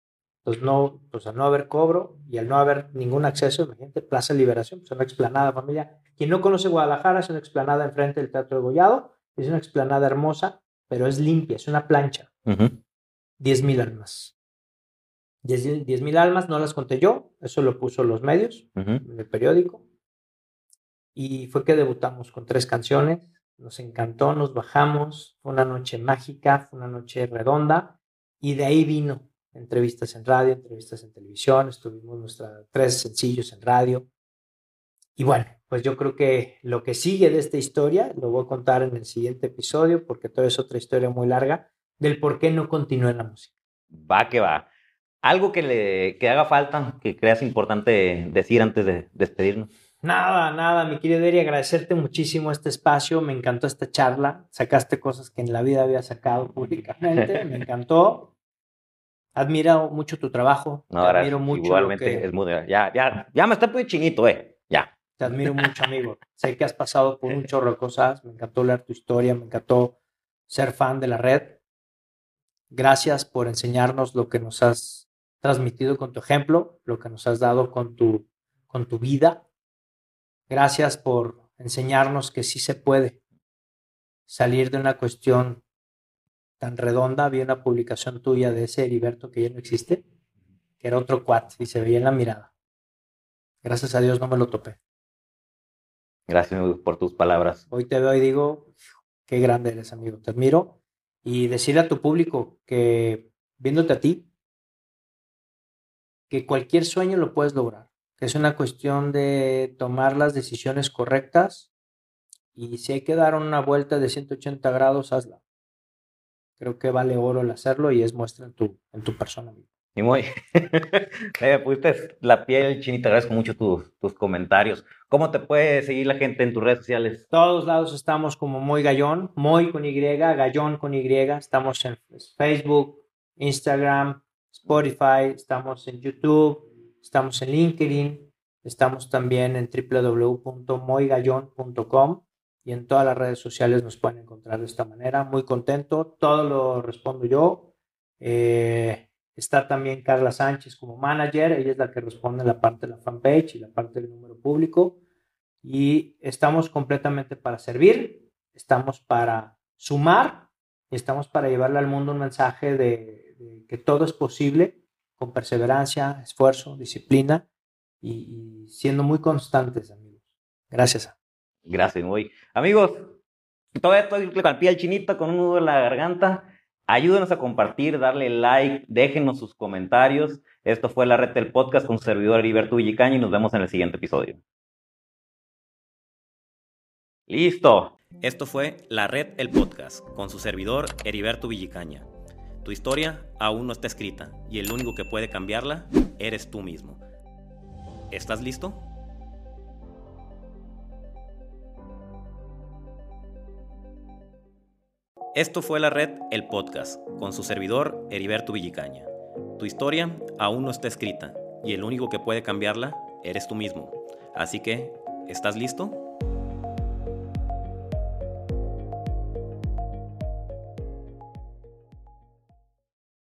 pues no, pues al no haber cobro y al no haber ningún acceso, imagínate, Plaza Liberación, pues una explanada familia. Quien no conoce Guadalajara, es una explanada enfrente del Teatro de Gollado, es una explanada hermosa, pero es limpia, es una plancha. Diez mil almas. Diez mil almas, no las conté yo, eso lo puso los medios, en el periódico. Y fue que debutamos con tres canciones, nos encantó, nos bajamos, fue una noche mágica, fue una noche redonda, y de ahí vino entrevistas en radio, entrevistas en televisión, estuvimos nuestras tres sencillos en radio. Y bueno, pues yo creo que lo que sigue de esta historia lo voy a contar en el siguiente episodio, porque todo es otra historia muy larga del por qué no continúa en la música. Va que va. Algo que le que haga falta, que creas importante decir antes de despedirnos. Nada, nada, mi querido Eri, agradecerte muchísimo este espacio, me encantó esta charla, sacaste cosas que en la vida había sacado públicamente, me encantó. Admiro mucho tu trabajo. No, te admiro mucho. Igualmente es muy. Ya, ya, ya me está muy chinito, eh. Ya. Te admiro mucho, amigo. sé que has pasado por un chorro de cosas. Me encantó leer tu historia, me encantó ser fan de la red. Gracias por enseñarnos lo que nos has transmitido con tu ejemplo, lo que nos has dado con tu, con tu vida. Gracias por enseñarnos que sí se puede salir de una cuestión tan redonda, vi una publicación tuya de ese Heriberto que ya no existe, que era otro cuat y se veía en la mirada. Gracias a Dios no me lo topé. Gracias por tus palabras. Hoy te veo y digo, qué grande eres, amigo, te admiro. Y decirle a tu público que, viéndote a ti, que cualquier sueño lo puedes lograr, es una cuestión de tomar las decisiones correctas y si hay que dar una vuelta de 180 grados, hazla creo que vale oro el hacerlo y es muestra en tu, en tu persona. Y muy, me pusiste la piel chinita, agradezco mucho tus, tus comentarios. ¿Cómo te puede seguir la gente en tus redes sociales? Todos lados estamos como Muy Gallón, Muy con Y, Gallón con Y. Estamos en Facebook, Instagram, Spotify, estamos en YouTube, estamos en LinkedIn, estamos también en www.moygallón.com y en todas las redes sociales nos pueden encontrar de esta manera. Muy contento, todo lo respondo yo. Eh, está también Carla Sánchez como manager, ella es la que responde la parte de la fanpage y la parte del número público. Y estamos completamente para servir, estamos para sumar y estamos para llevarle al mundo un mensaje de, que todo es posible con perseverancia, esfuerzo, disciplina y, y siendo muy constantes, amigos. Gracias. Gracias, muy. Amigos, todavía estoy con el pie al chinito, con un nudo en la garganta. Ayúdenos a compartir, darle like, déjenos sus comentarios. Esto fue la red del podcast con su servidor Heriberto Villicaña y nos vemos en el siguiente episodio. Listo. Esto fue La Red El Podcast con su servidor Heriberto Villicaña. Tu historia aún no está escrita y el único que puede cambiarla eres tú mismo. ¿Estás listo? Esto fue la red El Podcast, con su servidor Heriberto Villicaña. Tu historia aún no está escrita y el único que puede cambiarla eres tú mismo. Así que, ¿estás listo?